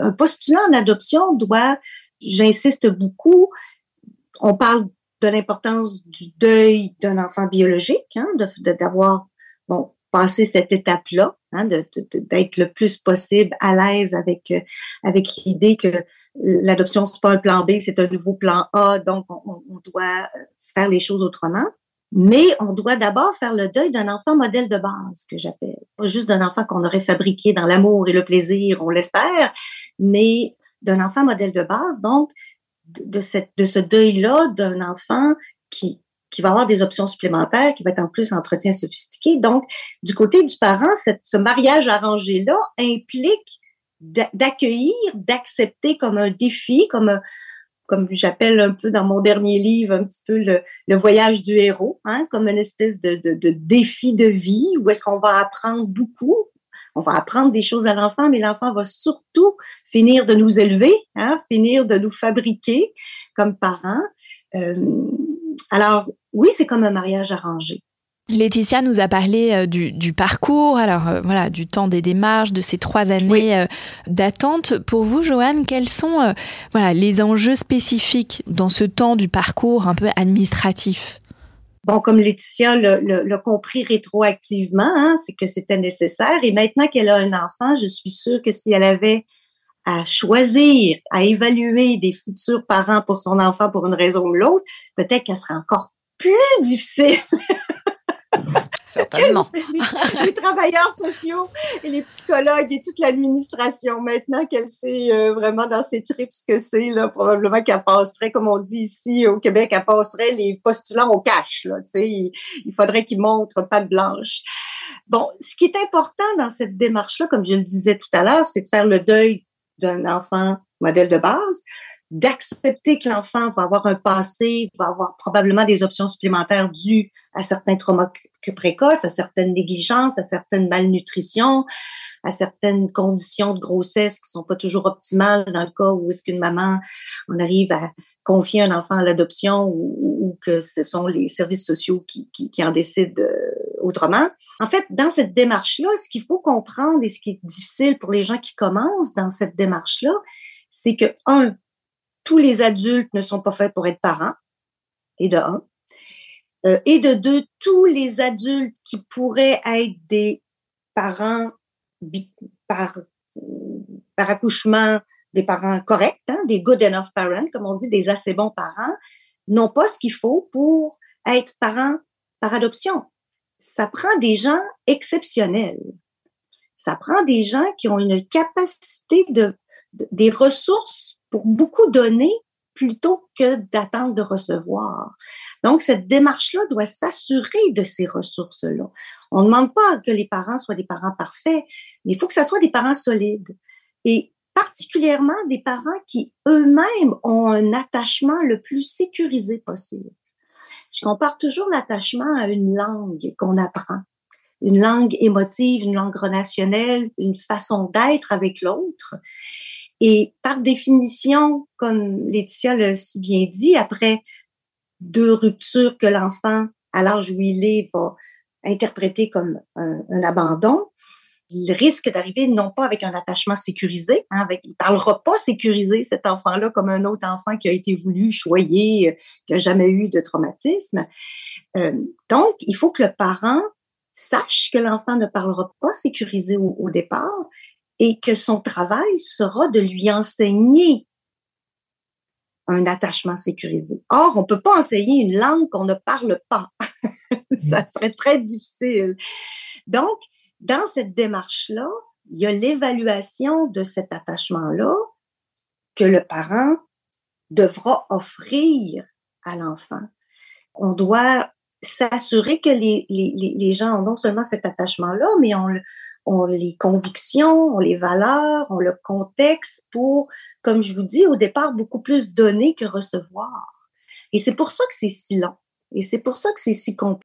un postulant en adoption doit, j'insiste beaucoup, on parle de l'importance du deuil d'un enfant biologique, hein, d'avoir bon, passer cette étape-là, hein, d'être le plus possible à l'aise avec euh, avec l'idée que l'adoption c'est pas un plan B, c'est un nouveau plan A, donc on, doit euh, faire les choses autrement. Mais on doit d'abord faire le deuil d'un enfant modèle de base, que j'appelle. Pas juste d'un enfant qu'on aurait fabriqué dans l'amour et le plaisir, on l'espère, mais d'un enfant modèle de base, donc de, cette, de ce deuil-là d'un enfant qui, qui va avoir des options supplémentaires, qui va être en plus entretien sophistiqué. Donc, du côté du parent, ce mariage arrangé-là implique d'accueillir, d'accepter comme un défi, comme comme j'appelle un peu dans mon dernier livre un petit peu le, voyage du héros, hein, comme une espèce de, de défi de vie où est-ce qu'on va apprendre beaucoup, on va apprendre des choses à l'enfant, mais l'enfant va surtout finir de nous élever, hein, finir de nous fabriquer comme parents. Euh, alors, oui, c'est comme un mariage arrangé. Laetitia nous a parlé euh, du, parcours, alors euh, voilà, du temps des démarches, de ces trois années euh, d'attente. Pour vous, Joanne, quels sont voilà les enjeux spécifiques dans ce temps du parcours un peu administratif? Bon, comme Laetitia l'a compris rétroactivement, hein, c'est que c'était nécessaire. Et maintenant qu'elle a un enfant, je suis sûre que si elle avait à choisir, à évaluer des futurs parents pour son enfant pour une raison ou l'autre, peut-être qu'elle serait encore plus difficile. *laughs* Certainement. les, travailleurs sociaux et les psychologues et toute l'administration. Maintenant qu'elle sait euh, vraiment dans ses tripes ce que c'est, là, probablement qu'elle passerait, comme on dit ici au Québec, elle passerait les postulants au cash. Là, il, il faudrait qu'ils montrent pas de blanche. Bon, ce qui est important dans cette démarche-là, comme je le disais tout à l'heure, c'est de faire le deuil d'un enfant modèle de base, d'accepter que l'enfant va avoir un passé, va avoir probablement des options supplémentaires dues à certains traumas précoces, à certaines négligences, à certaines malnutritions, à certaines conditions de grossesse qui sont pas toujours optimales dans le cas où est-ce qu'une maman, on arrive à confier un enfant à l'adoption ou, que ce sont les services sociaux qui, qui, en décident euh, autrement. En fait, dans cette démarche-là, ce qu'il faut comprendre et ce qui est difficile pour les gens qui commencent dans cette démarche-là, c'est que, un, tous les adultes ne sont pas faits pour être parents, et de un. Euh, et de deux, tous les adultes qui pourraient être des parents par, par accouchement, des parents corrects, hein, des good enough parents, comme on dit, des assez bons parents, n'ont pas ce qu'il faut pour être parents par adoption. Ça prend des gens exceptionnels. Ça prend des gens qui ont une capacité de, des ressources pour beaucoup donner plutôt que d'attendre de recevoir. Donc, cette démarche-là doit s'assurer de ces ressources-là. On ne demande pas que les parents soient des parents parfaits, mais il faut que ce soit des parents solides. Et particulièrement des parents qui eux-mêmes ont un attachement le plus sécurisé possible. Je compare toujours l'attachement à une langue qu'on apprend. Une langue émotive, une langue relationnelle, une façon d'être avec l'autre. Et par définition, comme Laetitia l'a si bien dit, après deux ruptures que l'enfant, à l'âge où il est, va interpréter comme un, abandon, il risque d'arriver non pas avec un attachement sécurisé, hein, avec, il parlera pas sécurisé cet enfant-là comme un autre enfant qui a été voulu, choyé, qui a jamais eu de traumatisme. Euh, donc, il faut que le parent sache que l'enfant ne parlera pas sécurisé au départ et que son travail sera de lui enseigner un attachement sécurisé. Or, on peut pas enseigner une langue qu'on ne parle pas. *laughs* Ça mm. serait très difficile. Donc, dans cette démarche-là, il y a l'évaluation de cet attachement-là que le parent devra offrir à l'enfant. On doit s'assurer que les, gens ont non seulement cet attachement-là, mais on, ont les convictions, ont les valeurs, ont le contexte pour, comme je vous dis, au départ, beaucoup plus donner que recevoir. Et c'est pour ça que c'est si long. Et c'est pour ça que c'est si compliqué.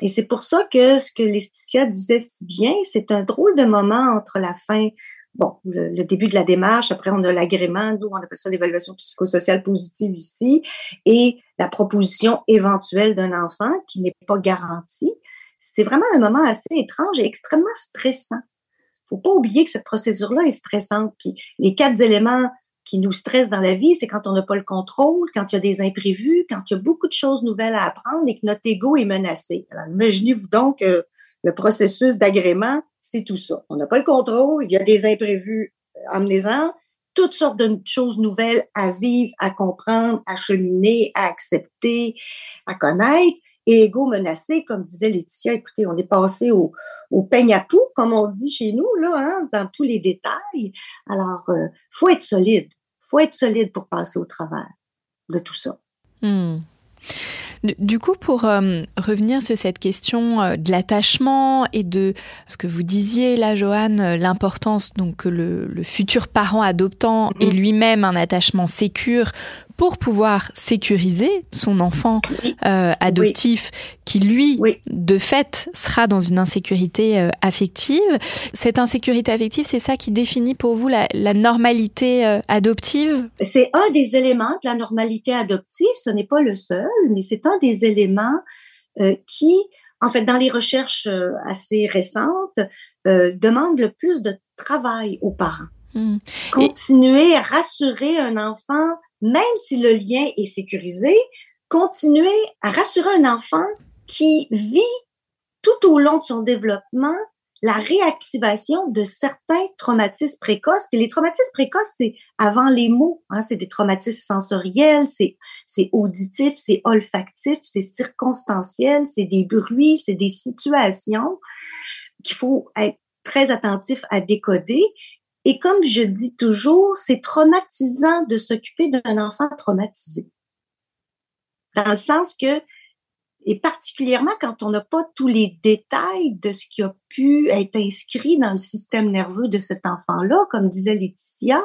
Et c'est pour ça que ce que Laetitia disait si bien, c'est un drôle de moment entre la fin bon, le, début de la démarche, après on a l'agrément, nous on appelle ça l'évaluation psychosociale positive ici, et la proposition éventuelle d'un enfant qui n'est pas garantie. C'est vraiment un moment assez étrange et extrêmement stressant. Faut pas oublier que cette procédure-là est stressante. Puis les quatre éléments qui nous stressent dans la vie, c'est quand on n'a pas le contrôle, quand il y a des imprévus, quand il y a beaucoup de choses nouvelles à apprendre et que notre ego est menacé. Alors imaginez-vous donc euh, le processus d'agrément, c'est tout ça. On n'a pas le contrôle, il y a des imprévus amenez-en, euh, toutes sortes de choses nouvelles à vivre, à comprendre, à cheminer, à accepter, à connaître. Et ego menacé, comme disait Laetitia, écoutez, on est passé au, au peigne à poux, comme on dit chez nous, là, hein, dans tous les détails. Alors, euh, faut être solide. faut être solide pour passer au travers de tout ça. Hmm. Du coup, pour euh, revenir sur cette question euh, de l'attachement et de ce que vous disiez là, Joanne, euh, l'importance donc que le, futur parent adoptant ait mm-hmm. lui-même un attachement sécure pour pouvoir sécuriser son enfant euh, adoptif qui, lui, de fait, sera dans une insécurité euh, affective. Cette insécurité affective, c'est ça qui définit pour vous la, normalité euh, adoptive? C'est un des éléments de la normalité adoptive. Ce n'est pas le seul, mais c'est un des éléments qui, en fait, dans les recherches assez récentes, demande le plus de travail aux parents. Hmm. Continuer à rassurer un enfant même si le lien est sécurisé, continuer à rassurer un enfant qui vit tout au long de son développement la réactivation de certains traumatismes précoces. Puis les traumatismes précoces, c'est avant les mots, hein, c'est des traumatismes sensoriels, c'est c'est auditif, c'est olfactif, c'est circonstanciel, c'est des bruits, c'est des situations qu'il faut être très attentif à décoder. Et comme je dis toujours, c'est traumatisant de s'occuper d'un enfant traumatisé. Dans le sens que, et particulièrement quand on n'a pas tous les détails de ce qui a pu être inscrit dans le système nerveux de cet enfant-là, comme disait Laetitia,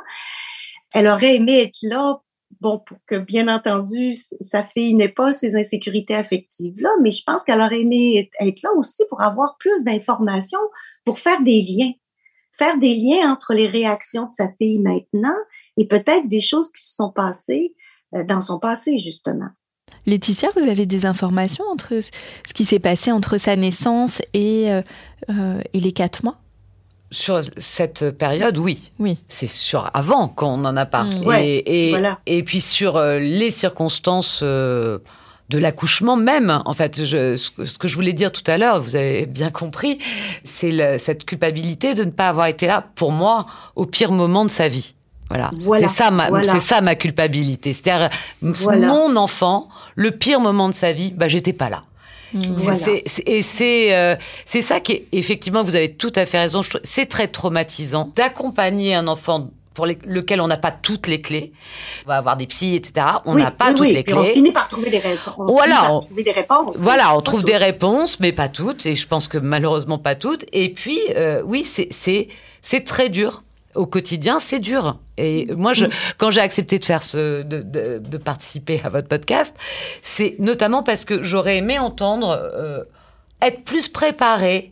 elle aurait aimé être là, bon, pour que, bien entendu, sa fille n'ait pas ces insécurités affectives-là, mais je pense qu'elle aurait aimé être là aussi pour avoir plus d'informations, pour faire des liens faire des liens entre les réactions de sa fille maintenant et peut-être des choses qui se sont passées euh, dans son passé, justement. Laetitia, vous avez des informations entre ce qui s'est passé entre sa naissance et, euh, euh, et les quatre mois? Sur cette période, oui. Oui. C'est sûr, avant qu'on n'en a pas. Mm. Et, Ouais, et, voilà. et puis sur les circonstances euh, de l'accouchement même, en fait, je, ce, que- je voulais dire tout à l'heure, vous avez bien compris, c'est le- cette culpabilité de ne pas avoir été là, pour moi, au pire moment de sa vie. Voilà, Voilà, c'est ça ma, voilà. c'est ça ma culpabilité. C'est-à-dire Voilà. mon enfant, le pire moment de sa vie, bah j'étais pas là. C'est- Voilà. c'est- c'est- et c'est euh, c'est ça qui est effectivement vous avez tout à fait raison. C'est très traumatisant d'accompagner un enfant pour les- lequel on n'a pas toutes les clés. On va avoir des psys, etc. On Oui, n'a pas oui, toutes oui, les puis On clés. finit par trouver des. On Voilà, finit par on- trouver des réponses. Voilà, on trouve des réponses, mais pas toutes. Et je pense que malheureusement pas toutes. Et puis, euh, oui, c'est très dur au quotidien, c'est dur. Et moi, je, quand j'ai accepté de faire ce, de, de, de participer à votre podcast, c'est notamment parce que j'aurais aimé entendre euh, être plus préparée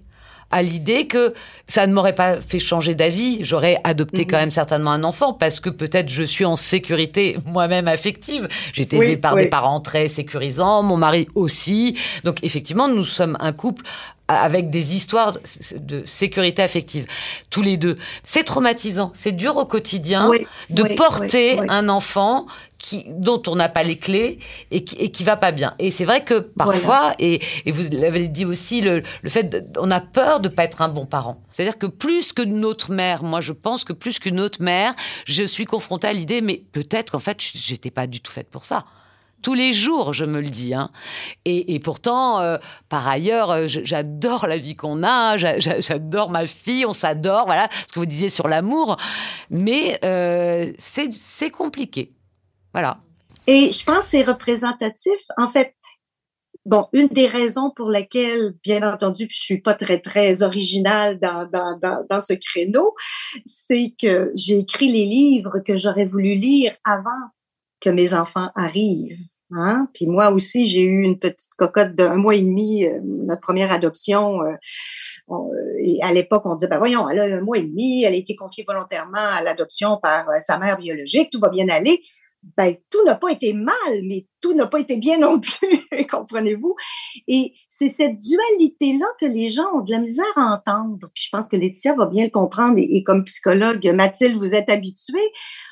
à l'idée que ça ne m'aurait pas fait changer d'avis. J'aurais adopté quand même certainement un enfant parce que peut-être je suis en sécurité *laughs* moi-même affective. J'ai été Oui, élevée par oui. des parents très sécurisants, mon mari aussi. Donc effectivement, nous sommes un couple avec des histoires de- sécurité affective, tous les deux. C'est traumatisant, c'est dur au quotidien Oui, de porter un enfant qui, dont on n'a pas les clés et qui, et qui va pas bien. Et c'est vrai que parfois, et, et vous l'avez dit aussi, le, le fait, de- on a peur de pas être un bon parent. C'est-à-dire que plus que notre mère, moi je pense que plus qu'une autre mère, je suis confrontée à l'idée, mais peut-être qu'en fait, j'étais pas du tout faite pour ça. Tous les jours, je me le dis. Hein. Et, et pourtant, euh, par ailleurs, euh, j'adore la vie qu'on a, j'a- j'a- j'adore ma fille, on s'adore, voilà, ce que vous disiez sur l'amour. Mais euh, c'est compliqué. Voilà. Et je pense que c'est représentatif. En fait, bon, une des raisons pour lesquelles, bien entendu, je suis pas très, très originale dans, dans, dans, ce créneau, c'est que j'ai écrit les livres que j'aurais voulu lire avant que mes enfants arrivent. Hein? Puis moi aussi, j'ai eu une petite cocotte d'un mois et demi, euh, notre première adoption. euh, euh, et à l'époque, on disait, ben voyons, elle a un mois et demi, elle a été confiée volontairement à l'adoption par sa mère biologique, tout va bien aller ben, tout n'a pas été mal, mais tout n'a pas été bien *laughs* non plus, comprenez-vous? Et c'est cette dualité-là que les gens ont de la misère à entendre. Puis je pense que Laetitia va bien le comprendre et, et comme psychologue, Mathilde, vous êtes habituée.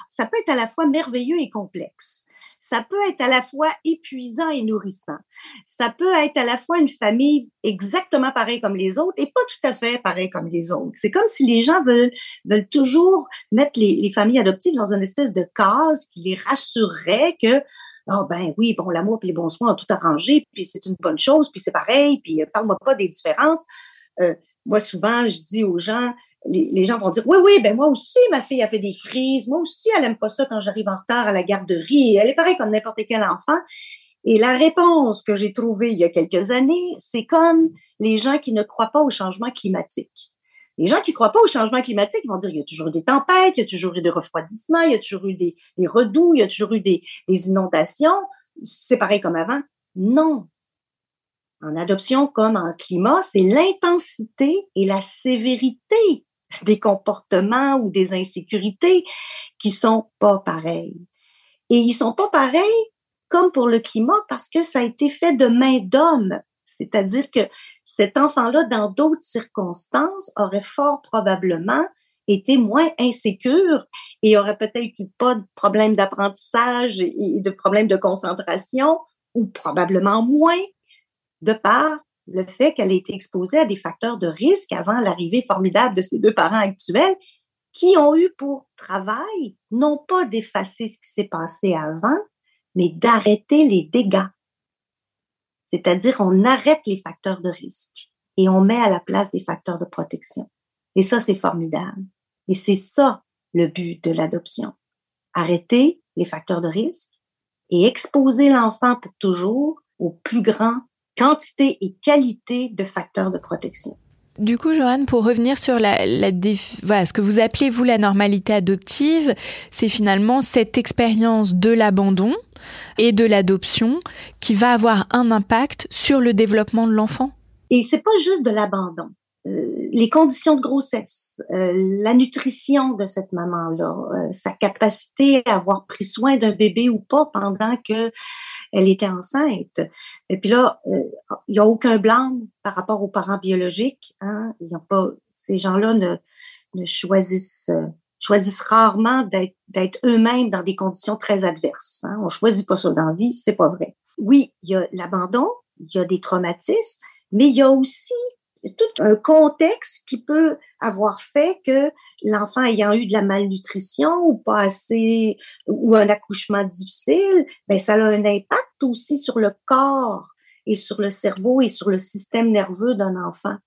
Ça peut être à la fois merveilleux et complexe. Ça peut être à la fois épuisant et nourrissant. Ça peut être à la fois une famille exactement pareille comme les autres et pas tout à fait pareille comme les autres. C'est comme si les gens veulent, veulent toujours mettre les, les familles adoptives dans une espèce de case qui les rassurerait que oh ben oui, bon, l'amour et les bons soins ont tout arrangé, puis c'est une bonne chose, puis c'est pareil, puis euh, parle-moi pas des différences. Euh, moi, souvent, je dis aux gens, les, gens vont dire, oui, oui, ben moi aussi, ma fille a fait des crises, moi aussi, elle aime pas ça quand j'arrive en retard à la garderie, elle est pareille comme n'importe quel enfant. Et la réponse que j'ai trouvée il y a quelques années, c'est comme les gens qui ne croient pas au changement climatique. Les gens qui croient pas au changement climatique, vont dire il y a toujours eu des tempêtes, il y a toujours eu des refroidissements, il y a toujours eu des, des redoux, il y a toujours eu des, des inondations. C'est pareil comme avant. Non. En adoption comme en climat, c'est l'intensité et la sévérité des comportements ou des insécurités qui sont pas pareils. Et ils sont pas pareils comme pour le climat parce que ça a été fait de main d'homme. C'est-à-dire que cet enfant-là, dans d'autres circonstances, aurait fort probablement été moins insécure et aurait peut-être eu pas de problème d'apprentissage et de problème de concentration ou probablement moins de par le fait qu'elle ait été exposée à des facteurs de risque avant l'arrivée formidable de ses deux parents actuels qui ont eu pour travail non pas d'effacer ce qui s'est passé avant, mais d'arrêter les dégâts. C'est-à-dire, on arrête les facteurs de risque et on met à la place des facteurs de protection. Et ça, c'est formidable. Et c'est ça le but de l'adoption. Arrêter les facteurs de risque et exposer l'enfant pour toujours aux plus grandes quantité et qualité de facteurs de protection. Du coup, Joanne, pour revenir sur la, la déf- voilà, ce que vous appelez, vous, la normalité adoptive, c'est finalement cette expérience de l'abandon et de l'adoption qui va avoir un impact sur le développement de l'enfant. Et c'est pas juste de l'abandon. Euh, les conditions de grossesse, euh, la nutrition de cette maman-là, euh, sa capacité à avoir pris soin d'un bébé ou pas pendant que elle était enceinte. Et puis là, il y a aucun blâme par rapport aux parents biologiques. Hein? Ils ont pas, ces gens-là ne, ne choisissent choisissent rarement d'être eux-mêmes dans des conditions très adverses. Hein. On choisit pas ça dans la vie, c'est pas vrai. Oui, il y a l'abandon, il y a des traumatismes, mais il y a aussi tout un contexte qui peut avoir fait que l'enfant ayant eu de la malnutrition ou pas assez ou un accouchement difficile, ben ça a un impact aussi sur le corps et sur le cerveau et sur le système nerveux d'un enfant.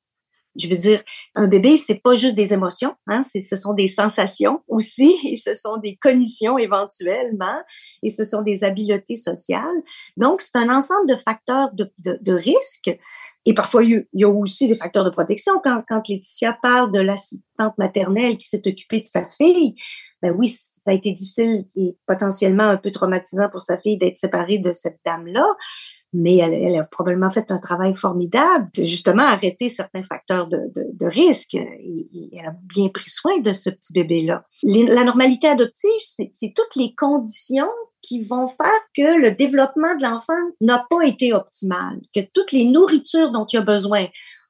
Je veux dire, un bébé, c'est pas juste des émotions, hein, ce sont des sensations aussi, *laughs* et ce sont des cognitions éventuellement, et ce sont des habiletés sociales. Donc, c'est un ensemble de facteurs de, de, de risque. Et parfois, il y a aussi des facteurs de protection. Quand, quand Laetitia parle de l'assistante maternelle qui s'est occupée de sa fille, ben oui, ça a été difficile et potentiellement un peu traumatisant pour sa fille d'être séparée de cette dame-là mais elle, a probablement fait un travail formidable de justement arrêter certains facteurs de, risque et, elle a bien pris soin de ce petit bébé-là. La normalité adoptive, c'est toutes les conditions qui vont faire que le développement de l'enfant n'a pas été optimal, que toutes les nourritures dont il a besoin,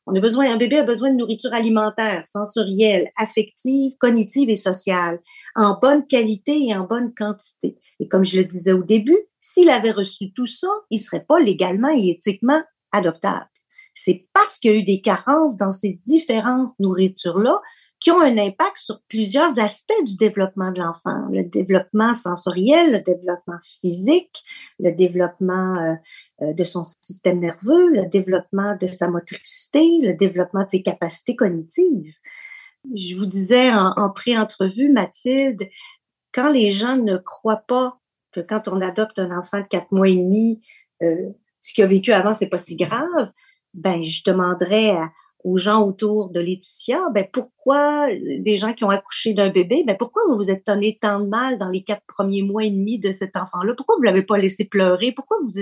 on a besoin, un bébé a besoin de nourriture alimentaire, sensorielle, affective, cognitive et sociale, en bonne qualité et en bonne quantité. Et comme je le disais au début, s'il avait reçu tout ça, il serait pas légalement et éthiquement adoptable. C'est parce qu'il y a eu des carences dans ces différentes nourritures-là qui ont un impact sur plusieurs aspects du développement de l'enfant. Le développement sensoriel, le développement physique, le développement euh, euh, de son système nerveux, le développement de sa motricité, le développement de ses capacités cognitives. Je vous disais en, en pré-entrevue, Mathilde, quand les gens ne croient pas que quand on adopte un enfant de quatre mois et demi, euh, ce qu'il a vécu avant, c'est pas si grave, ben je demanderais aux gens autour de Laetitia, ben pourquoi des gens qui ont accouché d'un bébé, ben pourquoi vous vous êtes donné tant de mal dans les quatre premiers mois et demi de cet enfant-là? Pourquoi vous l'avez pas laissé pleurer? Pourquoi vous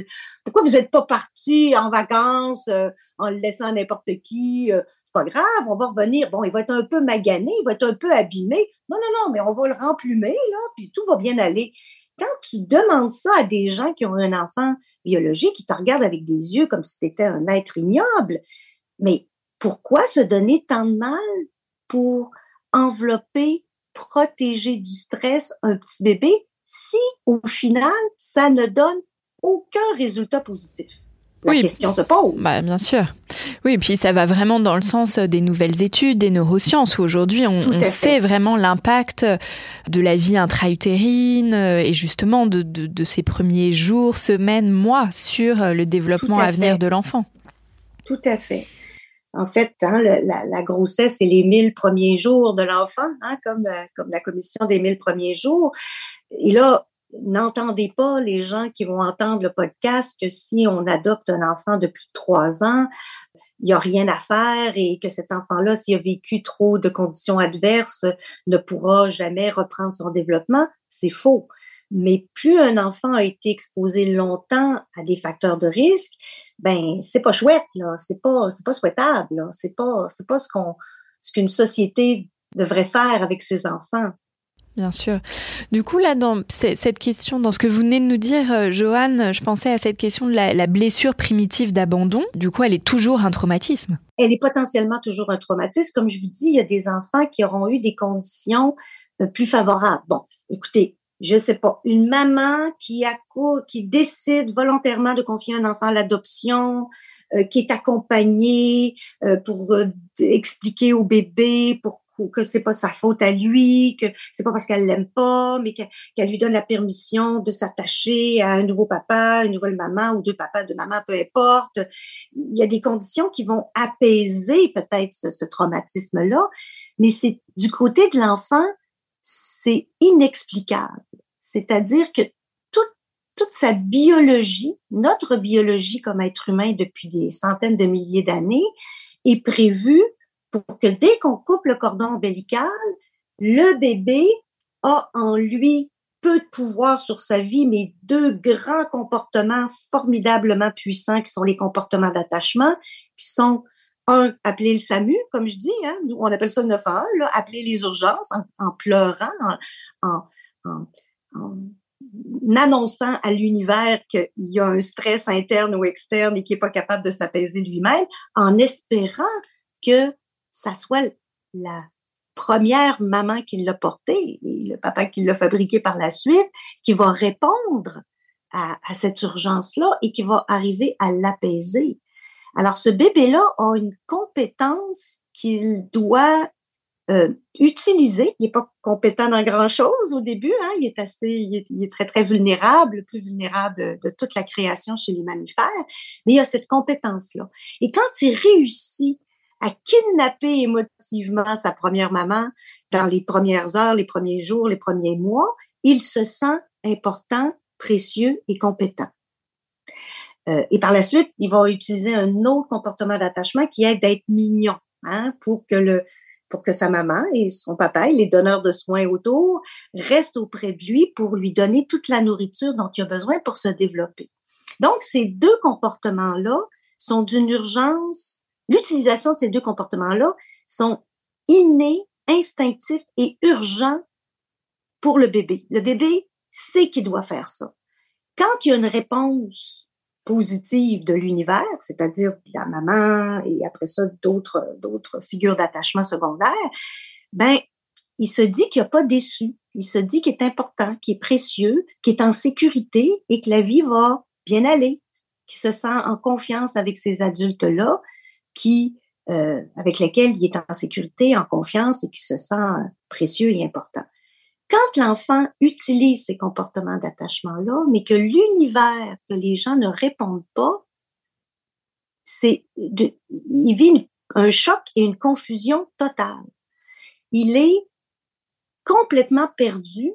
pourquoi vous êtes pas parti en vacances euh, en le laissant à n'importe qui euh, C'est pas grave, on va revenir. Bon, il va être un peu magané, il va être un peu abîmé. Non, non, non, mais on va le remplumer là, puis tout va bien aller. Quand tu demandes ça à des gens qui ont un enfant biologique, qui te regardent avec des yeux comme si tu étais un être ignoble, mais pourquoi se donner tant de mal pour envelopper, protéger du stress un petit bébé si au final, ça ne donne aucun résultat positif? La oui, question se pose. Bah, bien sûr. Oui, et puis ça va vraiment dans le sens des nouvelles études, des neurosciences, où aujourd'hui on, sait vraiment l'impact de la vie intra-utérine euh, et justement de, de, ces premiers jours, semaines, mois sur le développement à, venir de l'enfant. Tout à fait. En fait, hein, la, la, grossesse, c'est les mille premiers jours de l'enfant, hein, comme, euh, comme la commission des mille premiers jours. Et là, n'entendez pas les gens qui vont entendre le podcast que si on adopte un enfant de plus de trois ans, il n'y a rien à faire et que cet enfant-là, s'il a vécu trop de conditions adverses, ne pourra jamais reprendre son développement. C'est faux. Mais plus un enfant a été exposé longtemps à des facteurs de risque, ben c'est pas chouette là, c'est pas c'est pas souhaitable là, c'est pas c'est pas ce qu'on ce qu'une société devrait faire avec ses enfants. Bien sûr. Du coup, là, dans cette question, dans ce que vous venez de nous dire, euh, Joanne, je pensais à cette question de la, blessure primitive d'abandon. Du coup, elle est toujours un traumatisme. Elle est potentiellement toujours un traumatisme. Comme je vous dis, il y a des enfants qui auront eu des conditions euh, plus favorables. Bon, écoutez, je sais pas, une maman qui décide volontairement de confier un enfant à l'adoption, euh, qui est accompagnée pour expliquer au bébé pour que c'est pas sa faute à lui, que c'est pas parce qu'elle l'aime pas, mais qu'elle lui donne la permission de s'attacher à un nouveau papa, une nouvelle maman ou deux papas, deux mamans, peu importe. Il y a des conditions qui vont apaiser peut-être ce, traumatisme-là, mais c'est du côté de l'enfant, c'est inexplicable. C'est-à-dire que toute, toute sa biologie, notre biologie comme être humain depuis des centaines de milliers d'années, est prévue pour que dès qu'on coupe le cordon ombilical, le bébé a en lui peu de pouvoir sur sa vie, mais deux grands comportements formidablement puissants qui sont les comportements d'attachement, qui sont un, appeler le SAMU, comme je dis, hein, nous, on appelle ça le 911, là, appeler les urgences en, pleurant, en, en, en annonçant à l'univers qu'il y a un stress interne ou externe et qu'il n'est pas capable de s'apaiser lui-même, en espérant que ça soit la, première maman qui l'a porté et le papa qui l'a fabriqué par la suite, qui va répondre à, cette urgence-là et qui va arriver à l'apaiser. Alors, ce bébé-là a une compétence qu'il doit euh, utiliser. Il n'est pas compétent dans grand-chose au début. Hein? Il est assez, il il est, très, très vulnérable, le plus vulnérable de toute la création chez les mammifères. Mais il a cette compétence-là. Et quand il réussit à kidnapper émotivement sa première maman dans les premières heures, les premiers jours, les premiers mois, il se sent important, précieux et compétent. Euh, et par la suite, il va utiliser un autre comportement d'attachement qui est d'être mignon, hein, pour que le pour que sa maman et son papa et les donneurs de soins autour restent auprès de lui pour lui donner toute la nourriture dont il a besoin pour se développer. Donc, ces deux comportements-là sont d'une urgence. L'utilisation de ces deux comportements-là sont innés, instinctifs et urgents pour le bébé. Le bébé sait qu'il doit faire ça. Quand il y a une réponse positive de l'univers, c'est-à-dire la maman et après ça d'autres d'autres figures d'attachement secondaire, ben il se dit qu'il n'a pas déçu, il se dit qu'il est important, qu'il est précieux, qu'il est en sécurité et que la vie va bien aller, qu'il se sent en confiance avec ces adultes là, qui euh, avec lesquels il est en sécurité, en confiance et qui se sent précieux et important. Quand l'enfant utilise ces comportements d'attachement-là, mais que l'univers, que les gens ne répondent pas, c'est il vit un choc et une confusion totale. Il est complètement perdu,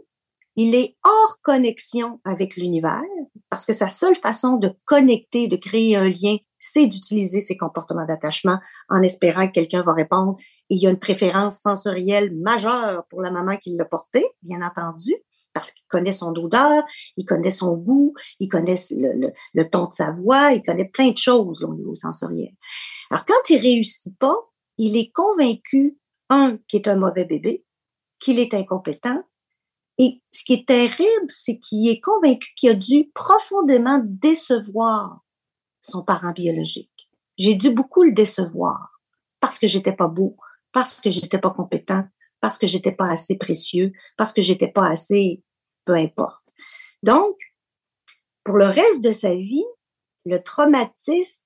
il est hors connexion avec l'univers, parce que sa seule façon de connecter, de créer un lien, c'est d'utiliser ces comportements d'attachement en espérant que quelqu'un va répondre il y a une préférence sensorielle majeure pour la maman qui l'a porté, bien entendu, parce qu'il connaît son odeur, il connaît son goût, il connaît le, ton de sa voix, il connaît plein de choses au niveau sensoriel. Alors, quand il réussit pas, il est convaincu, un, qu'il est un mauvais bébé, qu'il est incompétent, et ce qui est terrible, c'est qu'il est convaincu qu'il a dû profondément décevoir son parent biologique. J'ai dû beaucoup le décevoir parce que j'étais pas beau, parce que j'étais pas compétent, parce que j'étais pas assez précieux, parce que j'étais pas assez, peu importe. Donc, pour le reste de sa vie, le traumatisme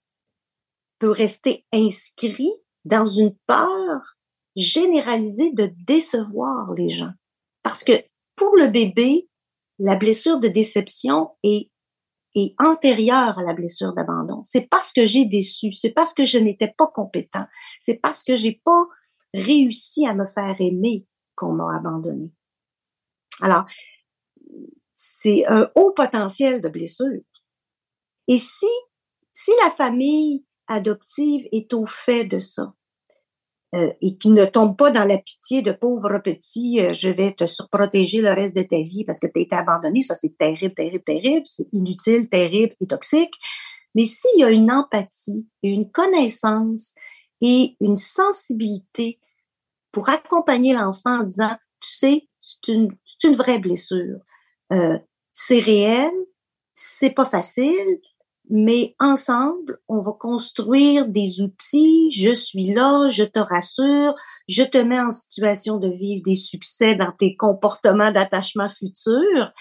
peut rester inscrit dans une peur généralisée de décevoir les gens. Parce que pour le bébé, la blessure de déception est, est antérieure à la blessure d'abandon. C'est parce que j'ai déçu, c'est parce que je n'étais pas compétent, c'est parce que j'ai pas réussi à me faire aimer qu'on m'a abandonné. Alors, c'est un haut potentiel de blessure. Et si, si la famille adoptive est au fait de ça, euh, et qui ne tombe pas dans la pitié de pauvre petit, euh, je vais te surprotéger le reste de ta vie parce que tu été abandonné, ça c'est terrible, terrible, terrible, c'est inutile, terrible et toxique. Mais s'il y a une empathie, une connaissance et une sensibilité pour accompagner l'enfant en disant, tu sais, c'est une, une, vraie blessure. Euh, c'est réel, c'est pas facile, mais ensemble, on va construire des outils. Je suis là, je te rassure, je te mets en situation de vivre des succès dans tes comportements d'attachement futurs.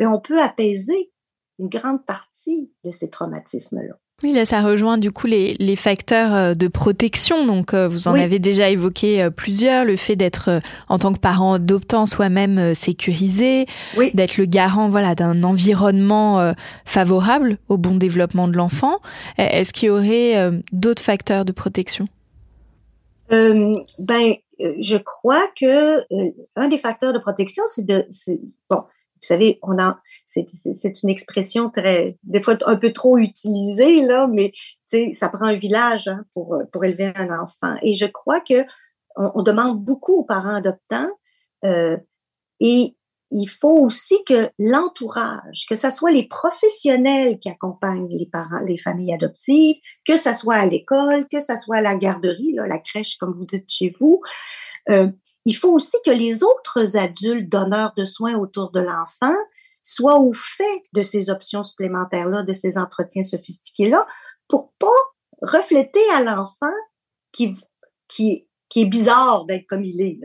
Mais on peut apaiser une grande partie de ces traumatismes-là. Oui, là, ça rejoint du coup les, les facteurs euh, de protection. Donc, euh, vous en avez déjà évoqué euh, plusieurs. Le fait d'être, en tant que parent adoptant, soi-même sécurisé, d'être le garant voilà, d'un environnement favorable au bon développement de l'enfant. Est-ce qu'il y aurait d'autres facteurs de protection? Ben, je crois que un des facteurs de protection, c'est de... Bon, vous savez, on a, c'est une expression très, des fois un peu trop utilisée là, mais ça prend un village hein, pour pour élever un enfant. Et je crois que on, demande beaucoup aux parents adoptants euh, et il faut aussi que l'entourage, que ce soit les professionnels qui accompagnent les parents, les familles adoptives, que ce soit à l'école, que ce soit à la garderie, là, la crèche, comme vous dites chez vous, euh, il faut aussi que les autres adultes donneurs de soins autour de l'enfant soient au fait de ces options supplémentaires-là, de ces entretiens sophistiqués-là, pour pas refléter à l'enfant qui, qui, est bizarre d'être comme il est.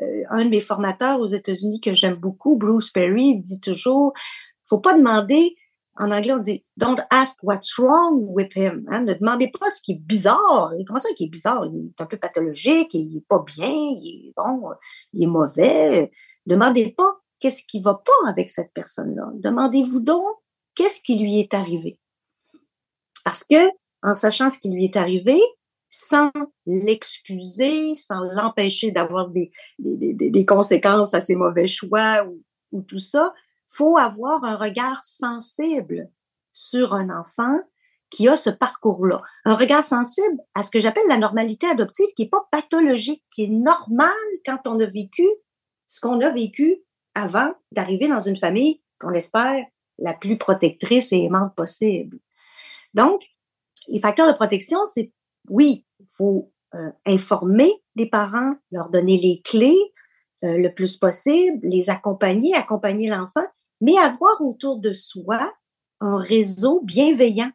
Euh, un de mes formateurs aux États-Unis que j'aime beaucoup, Bruce Perry, dit toujours, faut pas demander, en anglais on dit, don't ask what's wrong with him. Hein? Ne demandez pas ce qui est bizarre. Comment ça qui est bizarre? Il est un peu pathologique, il est pas bien, il est bon, il est mauvais. Demandez pas qu'est-ce qui va pas avec cette personne-là. Demandez-vous donc qu'est-ce qui lui est arrivé. Parce que, en sachant ce qui lui est arrivé, sans l'excuser, sans l'empêcher d'avoir des, conséquences à ses mauvais choix ou tout ça, faut avoir un regard sensible sur un enfant qui a ce parcours-là. Un regard sensible à ce que j'appelle la normalité adoptive, qui est pas pathologique, qui est normal quand on a vécu ce qu'on a vécu avant d'arriver dans une famille qu'on espère la plus protectrice et aimante possible. Donc, les facteurs de protection, c'est oui, il faut euh, informer les parents, leur donner les clés euh, le plus possible, les accompagner, accompagner l'enfant, mais avoir autour de soi un réseau bienveillant.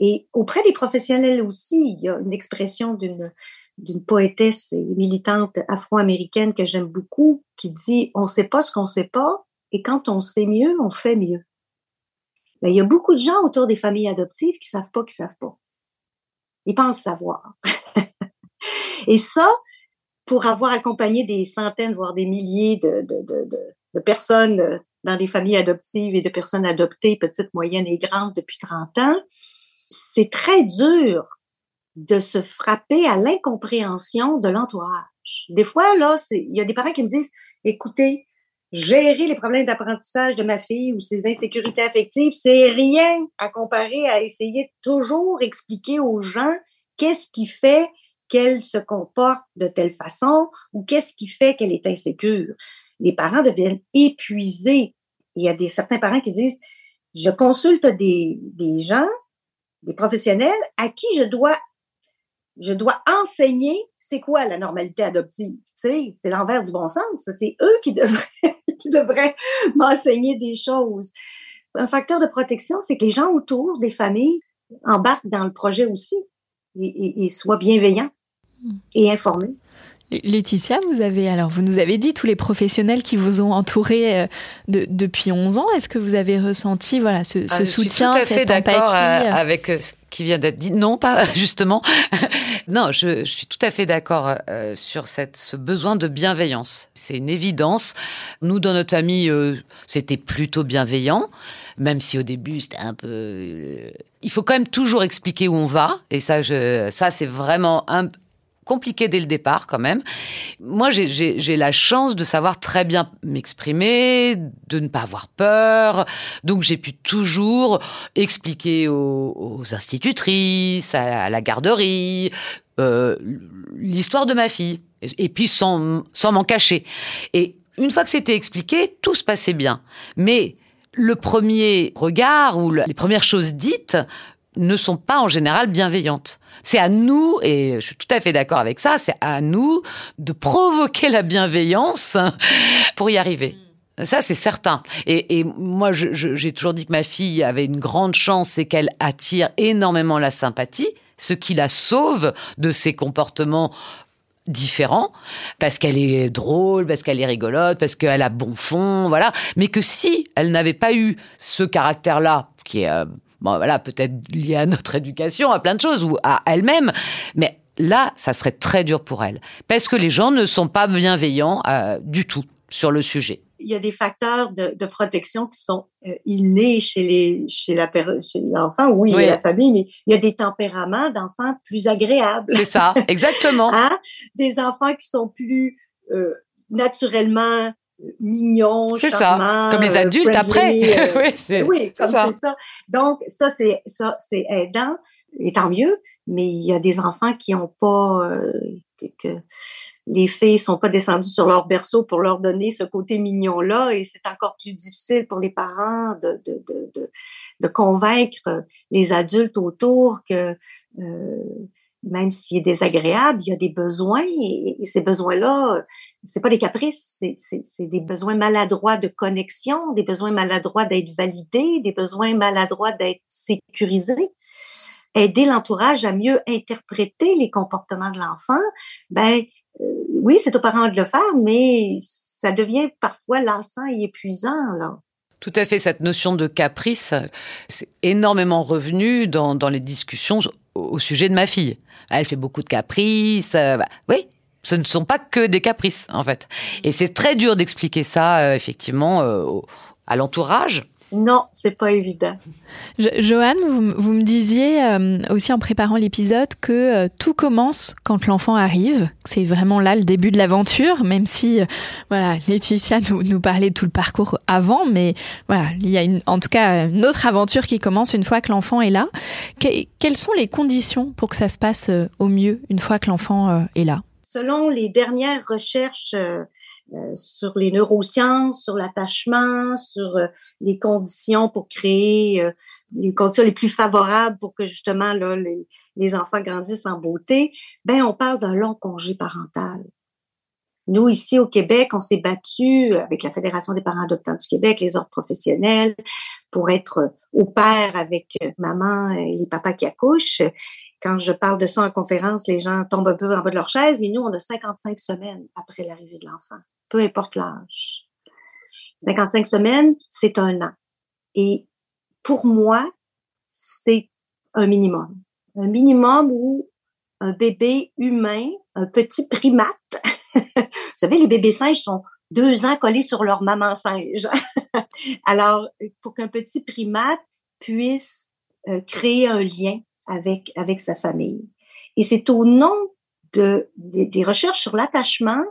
Et auprès des professionnels aussi, il y a une expression d'une d'une poétesse et militante afro-américaine que j'aime beaucoup qui dit on ne sait pas ce qu'on ne sait pas et quand on sait mieux, on fait mieux. Mais ben, il y a beaucoup de gens autour des familles adoptives qui savent pas, qui savent pas. Ils pensent savoir. *laughs* et ça, pour avoir accompagné des centaines, voire des milliers de, de, de, de, personnes euh, dans des familles adoptives et de personnes adoptées, petites, moyennes et grandes depuis 30 ans, c'est très dur de se frapper à l'incompréhension de l'entourage. Des fois, là, il y a des parents qui me disent, écoutez, gérer les problèmes d'apprentissage de ma fille ou ses insécurités affectives, c'est rien à comparer à essayer de toujours expliquer aux gens qu'est-ce qui fait qu'elle se comporte de telle façon ou qu'est-ce qui fait qu'elle est insécure. Les parents deviennent épuisés. Il y a des certains parents qui disent, je consulte des, des gens, des professionnels à qui je dois je dois enseigner c'est quoi la normalité adoptive. Tu sais, c'est l'envers du bon sens. C'est eux qui devraient, *laughs* qui devraient m'enseigner des choses. Un facteur de protection, c'est que les gens autour des familles embarquent dans le projet aussi et, et soient bienveillants hmm. et informés. Laetitia, vous avez alors vous nous avez dit tous les professionnels qui vous ont entouré euh, de, depuis 11 ans. Est-ce que vous avez ressenti voilà ce, ce soutien, ah, je suis tout à fait d'accord euh, avec euh, ce qui vient d'être dit. Non, pas *laughs* justement. *laughs* non, je, je, suis tout à fait d'accord sur cette ce besoin de bienveillance. C'est une évidence. Nous dans notre famille, c'était plutôt bienveillant même si au début c'était un peu. Il faut quand même toujours expliquer où on va, et ça, je, ça c'est vraiment un, compliqué dès le départ quand même. Moi, j'ai la chance de savoir très bien m'exprimer, de ne pas avoir peur. Donc, j'ai pu toujours expliquer aux, institutrices, à, la garderie, euh, l'histoire de ma fille. Et, puis sans sans m'en cacher. Et une fois que c'était expliqué, tout se passait bien. Mais le premier regard ou les premières choses dites ne sont pas en général bienveillantes. C'est à nous, et je suis tout à fait d'accord avec ça, c'est à nous de provoquer la bienveillance *laughs* pour y arriver. Ça, c'est certain. Et, moi, j'ai toujours dit que ma fille avait une grande chance, c'est qu'elle attire énormément la sympathie, ce qui la sauve de ses comportements différents, parce qu'elle est drôle, parce qu'elle est rigolote, parce qu'elle a bon fond, voilà. Mais que si elle n'avait pas eu ce caractère-là, qui est... Euh, bon, voilà, peut-être lié à notre éducation, à plein de choses, ou à elle-même, mais là, ça serait très dur pour elle, parce que les gens ne sont pas bienveillants euh, du tout sur le sujet. Il y a des facteurs de, protection qui sont euh, innés chez les chez la chez l'enfant, oui, la famille, mais il y a des tempéraments d'enfants plus agréables. C'est ça, exactement. *laughs* hein? Des enfants qui sont plus euh, naturellement mignon, C'est ça, comme les adultes après. Euh, *laughs* oui, comme c'est ça. Donc ça c'est ça c'est aidant et tant mieux. Mais il y a des enfants qui ont pas euh, que, les filles sont pas descendues sur leur berceau pour leur donner ce côté mignon là et c'est encore plus difficile pour les parents de de, de, de, de convaincre les adultes autour que euh, même s'il est désagréable, il y a des besoins et, ces besoins-là, c'est pas des caprices, c'est des besoins maladroits de connexion, des besoins maladroits d'être validés, des besoins maladroits d'être sécurisés. Aider l'entourage à mieux interpréter les comportements de l'enfant, ben euh, oui, c'est aux parents de le faire, mais ça devient parfois lassant et épuisant, là. Tout à fait, cette notion de caprice, c'est énormément revenu dans, dans, les discussions au, sujet de ma fille. Elle fait beaucoup de caprices. Euh, bah, oui, ce ne sont pas que des caprices, en fait. Et c'est très dur d'expliquer ça, euh, effectivement, euh, à l'entourage. Non, c'est pas évident. Joanne, vous, me disiez euh, aussi en préparant l'épisode que tout commence quand l'enfant arrive. C'est vraiment là le début de l'aventure, même si voilà, Laetitia *laughs* nous, nous, parlait de tout le parcours avant, mais voilà, il y a une, en tout cas une autre aventure qui commence une fois que l'enfant est là. quelles sont les conditions pour que ça se passe au mieux une fois que l'enfant est là? Selon les dernières recherches euh, euh, sur les neurosciences, sur l'attachement, sur euh, les conditions pour créer les conditions les plus favorables pour que justement là, les, les enfants grandissent en beauté, ben on parle d'un long congé parental. Nous, ici au Québec, on s'est battu avec la Fédération des parents adoptants du Québec, les ordres professionnels, pour être au pair avec maman et les papas qui accouchent. Quand je parle de ça en conférence, les gens tombent un peu en bas de leur chaise, mais nous, on a 55 semaines après l'arrivée de l'enfant, peu importe l'âge. 55 semaines, c'est un an. Et pour moi, c'est un minimum. Un minimum où un bébé humain, un petit primate, *laughs* Vous savez, les bébés singes sont deux ans collés sur leur maman singe. *laughs* Alors, pour qu'un petit primate puisse euh, créer un lien avec, avec sa famille. Et c'est au nom de, des recherches sur l'attachement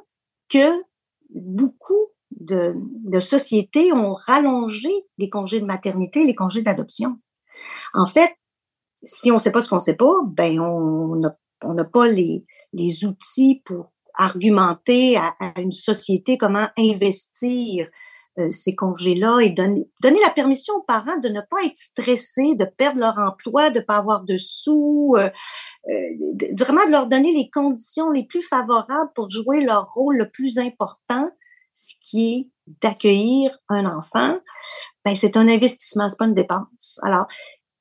que beaucoup de, sociétés ont rallongé les congés de maternité, les congés d'adoption. En fait, si on ne sait pas ce qu'on ne sait pas, ben on n'a pas les, outils pour argumenter à, une société comment investir ces congés-là et donner, donner la permission aux parents de ne pas être stressés, de perdre leur emploi, de ne pas avoir de sous, euh, euh, vraiment de leur donner les conditions les plus favorables pour jouer leur rôle le plus important, ce qui est d'accueillir un enfant. Ben, c'est un investissement, c'est pas une dépense. Alors,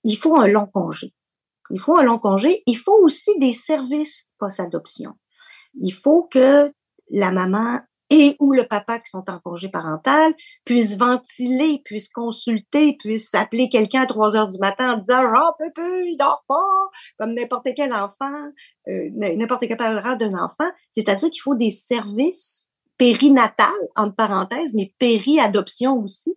il faut un long congé. Il faut un long congé. Il faut aussi des services post-adoption il faut que la maman et ou le papa qui sont en congé parental puissent ventiler, puissent consulter, puissent appeler quelqu'un à 3 heures du matin en disant j'en peux plus, il dort pas, comme n'importe quel enfant, euh, n'importe quel parent d'un enfant. C'est-à-dire qu'il faut des services périnatales, entre parenthèses, mais péri-adoption aussi.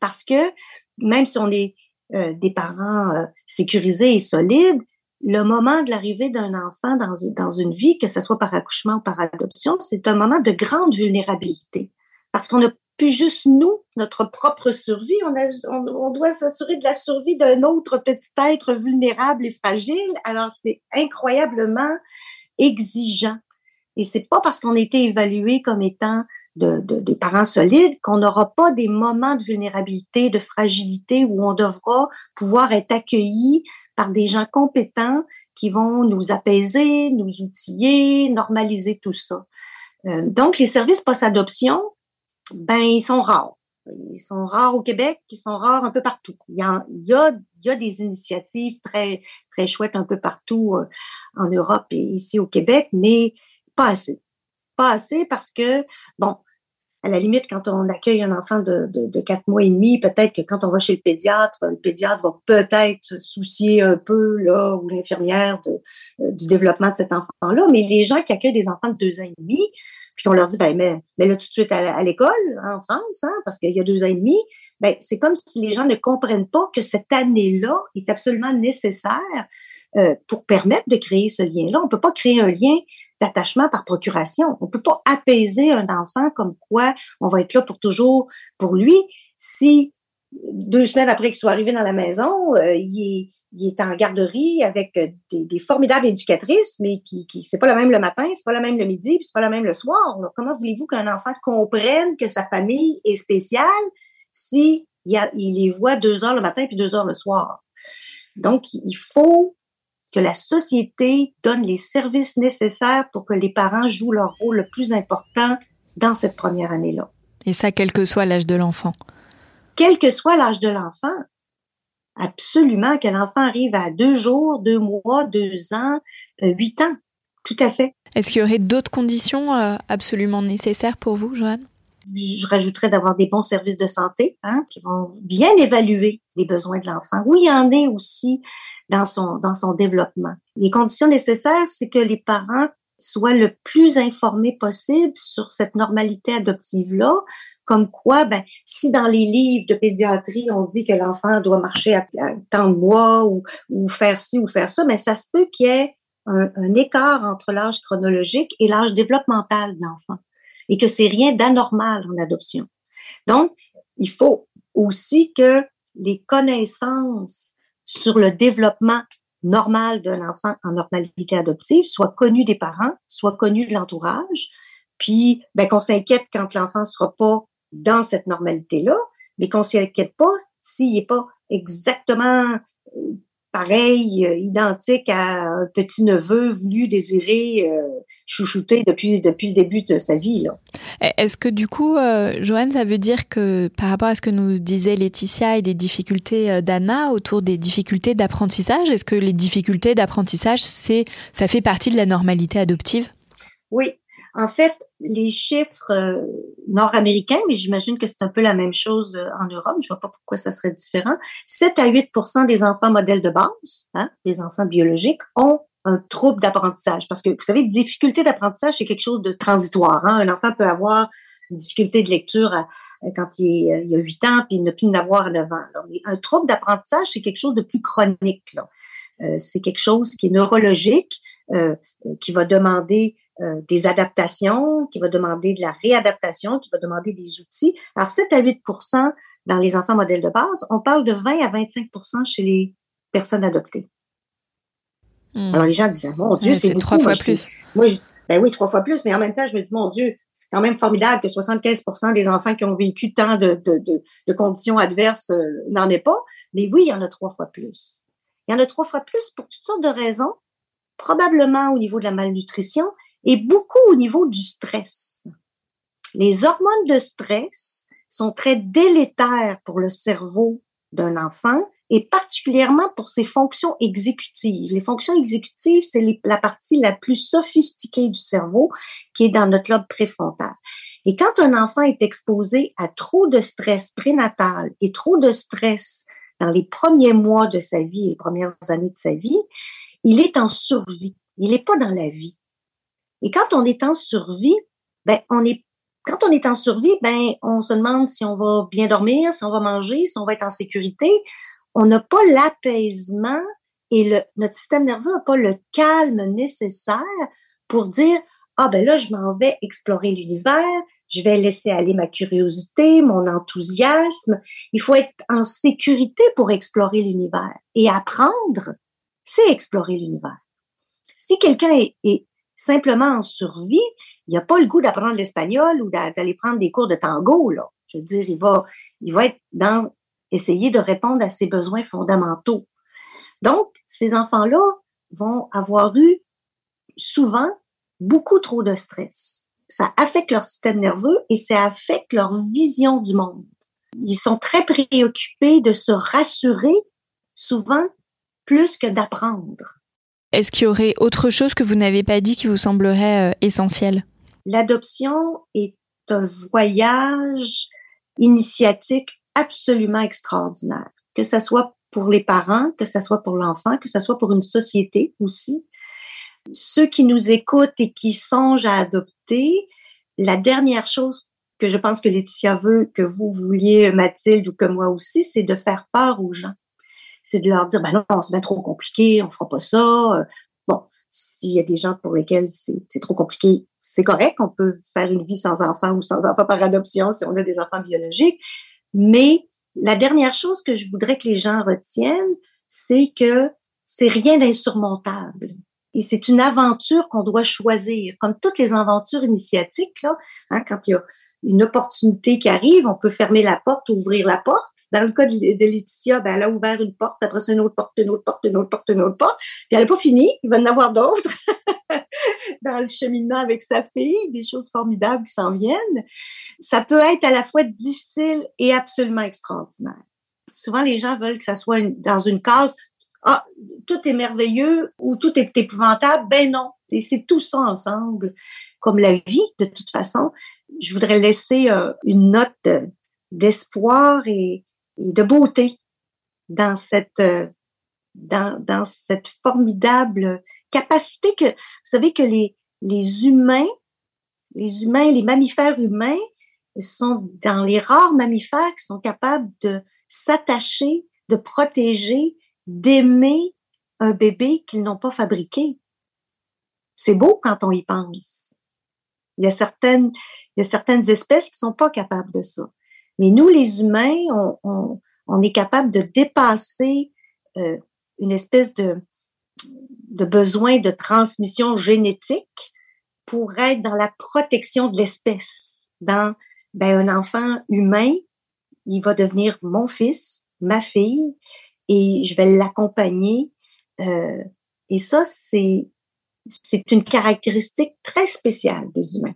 Parce que même si on est euh, des parents euh, sécurisés et solides, le moment de l'arrivée d'un enfant dans, dans une vie, que ce soit par accouchement ou par adoption, c'est un moment de grande vulnérabilité. Parce qu'on n'a plus juste nous, notre propre survie, on, doit s'assurer de la survie d'un autre petit être vulnérable et fragile. Alors, c'est incroyablement exigeant. Et c'est pas parce qu'on a été évalué comme étant de, des parents solides qu'on n'aura pas des moments de vulnérabilité, de fragilité où on devra pouvoir être accueilli par des gens compétents qui vont nous apaiser, nous outiller, normaliser tout ça. Euh, donc, les services post-adoption, ben, ils sont rares. Ils sont rares au Québec, ils sont rares un peu partout. Il y a, il y a, des initiatives très, très chouettes un peu partout euh, en Europe et ici au Québec, mais pas assez. Pas assez parce que, bon, à la limite, quand on accueille un enfant de, quatre mois et demi, peut-être que quand on va chez le pédiatre, le pédiatre va peut-être soucier un peu, là, ou l'infirmière euh, du développement de cet enfant-là. Mais les gens qui accueillent des enfants de deux ans et demi, puis on leur dit, ben, mais, là, tout de suite à, l'école, en France, hein, parce qu'il y a deux ans et demi, ben, c'est comme si les gens ne comprennent pas que cette année-là est absolument nécessaire euh, pour permettre de créer ce lien-là. On peut pas créer un lien d'attachement par procuration. On peut pas apaiser un enfant comme quoi on va être là pour toujours pour lui si deux semaines après qu'il soit arrivé dans la maison, euh, il, est, en garderie avec euh, des, formidables éducatrices, mais qui, c'est pas la même le matin, c'est pas la même le midi, puis c'est pas la même le soir. comment voulez-vous qu'un enfant comprenne que sa famille est spéciale si il, il les voit deux heures le matin puis deux heures le soir? Donc, il faut que la société donne les services nécessaires pour que les parents jouent leur rôle le plus important dans cette première année-là. Et ça, quel que soit l'âge de l'enfant. Quel que soit l'âge de l'enfant. Absolument, que l'enfant arrive à deux jours, deux mois, deux ans, euh, huit ans. tout à fait. Est-ce qu'il y aurait d'autres conditions euh, absolument nécessaires pour vous, Joanne? Je rajouterais d'avoir des bons services de santé hein, qui vont bien évaluer les besoins de l'enfant. Oui, il y en est aussi dans son, dans son développement. Les conditions nécessaires, c'est que les parents soient le plus informés possible sur cette normalité adoptive-là, comme quoi, ben, si dans les livres de pédiatrie, on dit que l'enfant doit marcher à, tant de mois ou, ou, faire ci ou faire ça, mais ben, ça se peut qu'il y ait un écart entre l'âge chronologique et l'âge développemental de l'enfant et que c'est rien d'anormal en adoption. Donc, il faut aussi que les connaissances sur le développement normal d'un enfant en normalité adoptive soient connues des parents, soient connues de l'entourage, puis ben, qu'on s'inquiète quand l'enfant sera pas dans cette normalité-là, mais qu'on s'y inquiète pas s'il n'est pas exactement euh, pareil, euh, identique à un petit neveu voulu, désiré, euh, chouchouté depuis depuis le début de sa vie. Est-ce que du coup, euh, Joanne, ça veut dire que par rapport à ce que nous disait Laetitia et des difficultés euh, d'Anna autour des difficultés d'apprentissage, est-ce que les difficultés d'apprentissage, c'est ça fait partie de la normalité adoptive? Oui, en fait, les chiffres euh, nord-américains, mais j'imagine que c'est un peu la même chose euh, en Europe, je vois pas pourquoi ça serait différent, 7 à 8% des enfants modèles de base, hein, les enfants biologiques, ont un trouble d'apprentissage. Parce que, vous savez, difficulté d'apprentissage, c'est quelque chose de transitoire. Hein. Un enfant peut avoir une difficulté de lecture quand il, a 8 ans, puis il ne peut en avoir à 9 ans. Mais un trouble d'apprentissage, c'est quelque chose de plus chronique. Euh, c'est quelque chose qui est neurologique, qui va demander euh, des adaptations, qui va demander de la réadaptation, qui va demander des outils. Alors, 7 à 8% dans les enfants modèles de base, on parle de 20 à 25% chez les personnes adoptées. Hmm. Alors, les gens disent, mon Dieu, c'est trois fois plus. moi, ben oui, trois fois plus, mais en même temps, je me dis, mon Dieu, c'est quand même formidable que 75% des enfants qui ont vécu tant de, de, de, de conditions adverses euh, n'en aient pas. Mais oui, il y en a trois fois plus. Il y en a trois fois plus pour toutes sortes de raisons, probablement au niveau de la malnutrition, et beaucoup au niveau du stress. Les hormones de stress sont très délétères pour le cerveau d'un enfant et particulièrement pour ses fonctions exécutives. Les fonctions exécutives, c'est la partie la plus sophistiquée du cerveau qui est dans notre lobe préfrontal. Et quand un enfant est exposé à trop de stress prénatal et trop de stress dans les premiers mois de sa vie, les premières années de sa vie, il est en survie. Il n'est pas dans la vie. Et quand on est en survie, ben, on est, quand on est en survie, ben, on se demande si on va bien dormir, si on va manger, si on va être en sécurité. On n'a pas l'apaisement et le, notre système nerveux n'a pas le calme nécessaire pour dire, ah, ben là, je m'en vais explorer l'univers, je vais laisser aller ma curiosité, mon enthousiasme. Il faut être en sécurité pour explorer l'univers. Et apprendre, c'est explorer l'univers. Si quelqu'un est, simplement en survie, il n'a pas le goût d'apprendre l'espagnol ou d'aller prendre des cours de tango, là. Je veux dire, il va, il va être dans essayer de répondre à ses besoins fondamentaux. Donc, ces enfants-là vont avoir eu souvent beaucoup trop de stress. Ça affecte leur système nerveux et ça affecte leur vision du monde. Ils sont très préoccupés de se rassurer, souvent plus que d'apprendre. Est-ce qu'il y aurait autre chose que vous n'avez pas dit qui vous semblerait euh, essentiel? L'adoption est un voyage initiatique absolument extraordinaire, que ce soit pour les parents, que ce soit pour l'enfant, que ce soit pour une société aussi. Ceux qui nous écoutent et qui songent à adopter, la dernière chose que je pense que Laetitia veut, que vous vouliez, Mathilde, ou que moi aussi, c'est de faire peur aux gens c'est de leur dire, ben non, c'est bien trop compliqué, on fera pas ça. Euh, bon, s'il y a des gens pour lesquels c'est trop compliqué, c'est correct, on peut faire une vie sans enfants ou sans enfants par adoption si on a des enfants biologiques. Mais la dernière chose que je voudrais que les gens retiennent, c'est que c'est rien d'insurmontable. Et c'est une aventure qu'on doit choisir, comme toutes les aventures initiatiques, là, hein, quand il y a une opportunité qui arrive, on peut fermer la porte, ouvrir la porte. Dans le cas de, Laetitia, ben, elle a ouvert une porte, après ça, une autre porte, une autre porte, une autre porte, une autre porte. Puis elle n'a pas fini, il va en avoir d'autres *laughs* dans le cheminement avec sa fille, des choses formidables qui s'en viennent. Ça peut être à la fois difficile et absolument extraordinaire. Souvent, les gens veulent que ça soit dans une case, ah, tout est merveilleux ou tout est épouvantable. Ben non, c'est tout ça ensemble, comme la vie, de toute façon. Je voudrais laisser euh, une note d'espoir et, de beauté dans cette, euh, cette formidable capacité que, vous savez que les, les humains, les humains, les mammifères humains sont dans les rares mammifères qui sont capables de s'attacher, de protéger, d'aimer un bébé qu'ils n'ont pas fabriqué. C'est beau quand on y pense. Il y a certaines, il y a certaines espèces qui sont pas capables de ça. Mais nous, les humains, on, on, on est capable de dépasser euh, une espèce de, de besoin de transmission génétique pour être dans la protection de l'espèce. Dans ben, un enfant humain, il va devenir mon fils, ma fille, et je vais l'accompagner. Euh, et ça, c'est c'est une caractéristique très spéciale des humains.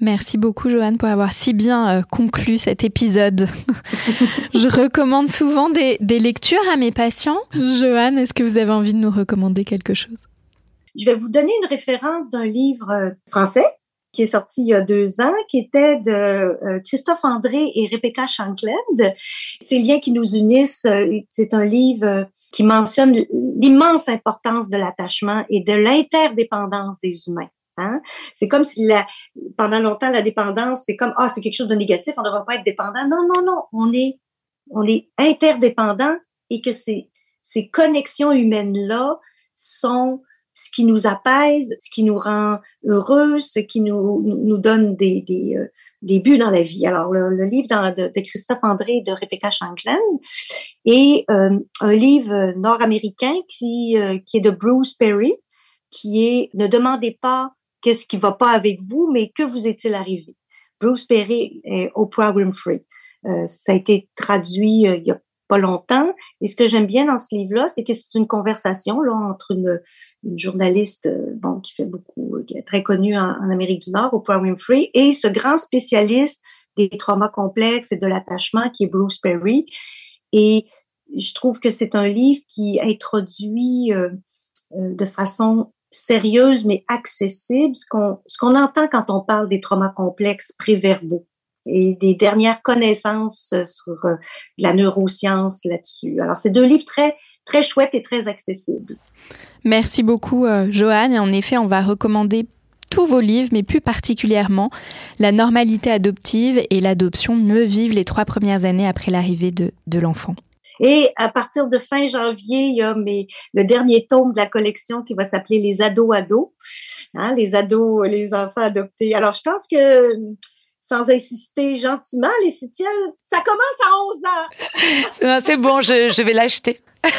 Merci beaucoup Joanne pour avoir si bien euh, conclu cet épisode. *laughs* je recommande souvent des, lectures à mes patients. Joanne, est-ce que vous avez envie de nous recommander quelque chose? Je vais vous donner une référence d'un livre euh, français qui est sorti il y a deux ans, qui était de euh, Christophe André et Rebecca Shankland. Ces liens qui nous unissent, c'est un livre qui mentionne l'immense importance de l'attachement et de l'interdépendance des humains. Hein? C'est comme si la, pendant longtemps, la dépendance, c'est comme, ah, c'est quelque chose de négatif, on ne devrait pas être dépendant. Non, non, non, on est, on est interdépendant et que ces, ces connexions humaines-là sont ce qui nous apaise, ce qui nous rend heureux, ce qui nous, nous donne des, des, euh, des buts dans la vie. Alors, le, livre de, Christophe André et de Rebecca Shanklin et euh, un livre nord-américain qui, euh, qui est de Bruce Perry, qui est Ne demandez pas qu'est-ce qui va pas avec vous, mais que vous est-il arrivé? Bruce Perry et Oprah Winfrey. Euh, ça a été traduit euh, il y a pas longtemps. Et ce que j'aime bien dans ce livre-là, c'est que c'est une conversation là entre une, journaliste euh, bon qui fait beaucoup, qui est très connue en, en, Amérique du Nord, Oprah Winfrey, et ce grand spécialiste des traumas complexes et de l'attachement qui est Bruce Perry. Et je trouve que c'est un livre qui introduit euh, de façon sérieuse mais accessible, ce qu'on ce qu'on entend quand on parle des traumas complexes préverbaux et des dernières connaissances sur euh, la neuroscience là-dessus. Alors, c'est deux livres très très chouettes et très accessibles. Merci beaucoup, euh, Joanne. Et en effet, on va recommander tous vos livres, mais plus particulièrement La normalité adoptive et l'adoption mieux vivre les trois premières années après l'arrivée de, de l'enfant. Et à partir de fin janvier, il y a mes, le dernier tome de la collection qui va s'appeler Les ados ados, hein, les ados, les enfants adoptés. Alors, je pense que sans insister gentiment, les ça commence à 11 ans. *laughs* C'est bon, je, je vais l'acheter. *laughs*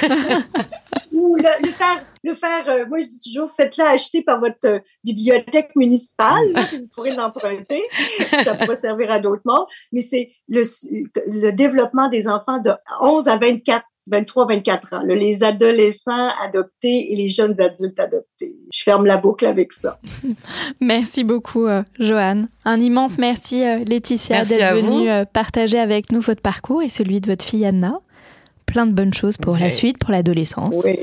Ou le, le, faire, le faire euh, moi je dis toujours, faites-le acheter par votre euh, bibliothèque municipale, *laughs* vous pourrez l'emprunter, ça pourrait servir à d'autres mondes, mais c'est le, le développement des enfants de 11 à 24 23, 24 ans, les adolescents adoptés et les jeunes adultes adoptés. Je ferme la boucle avec ça. *laughs* merci beaucoup, euh, Joanne. Un immense merci, Laetitia, d'être venue partager avec nous votre parcours et celui de votre fille Anna plein de bonnes choses pour la suite, pour l'adolescence. Oui,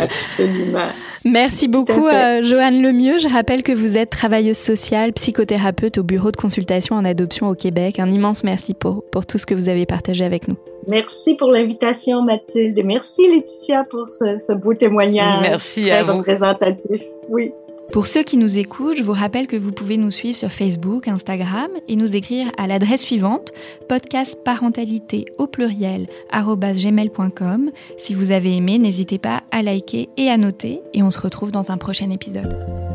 absolument. Merci beaucoup, euh, Joanne Lemieux. Je rappelle que vous êtes travailleuse sociale, psychothérapeute au bureau de consultation en adoption au Québec. Un immense merci pour, pour tout ce que vous avez partagé avec nous. Merci pour l'invitation, Mathilde. Merci, Laetitia, pour ce, ce beau témoignage. Merci très à vous. représentatif. Oui. Pour ceux qui nous écoutent, je vous rappelle que vous pouvez nous suivre sur Facebook, Instagram et nous écrire à l'adresse suivante podcastparentalité au pluriel gmail.com. Si vous avez aimé, n'hésitez pas à liker et à noter et on se retrouve dans un prochain épisode.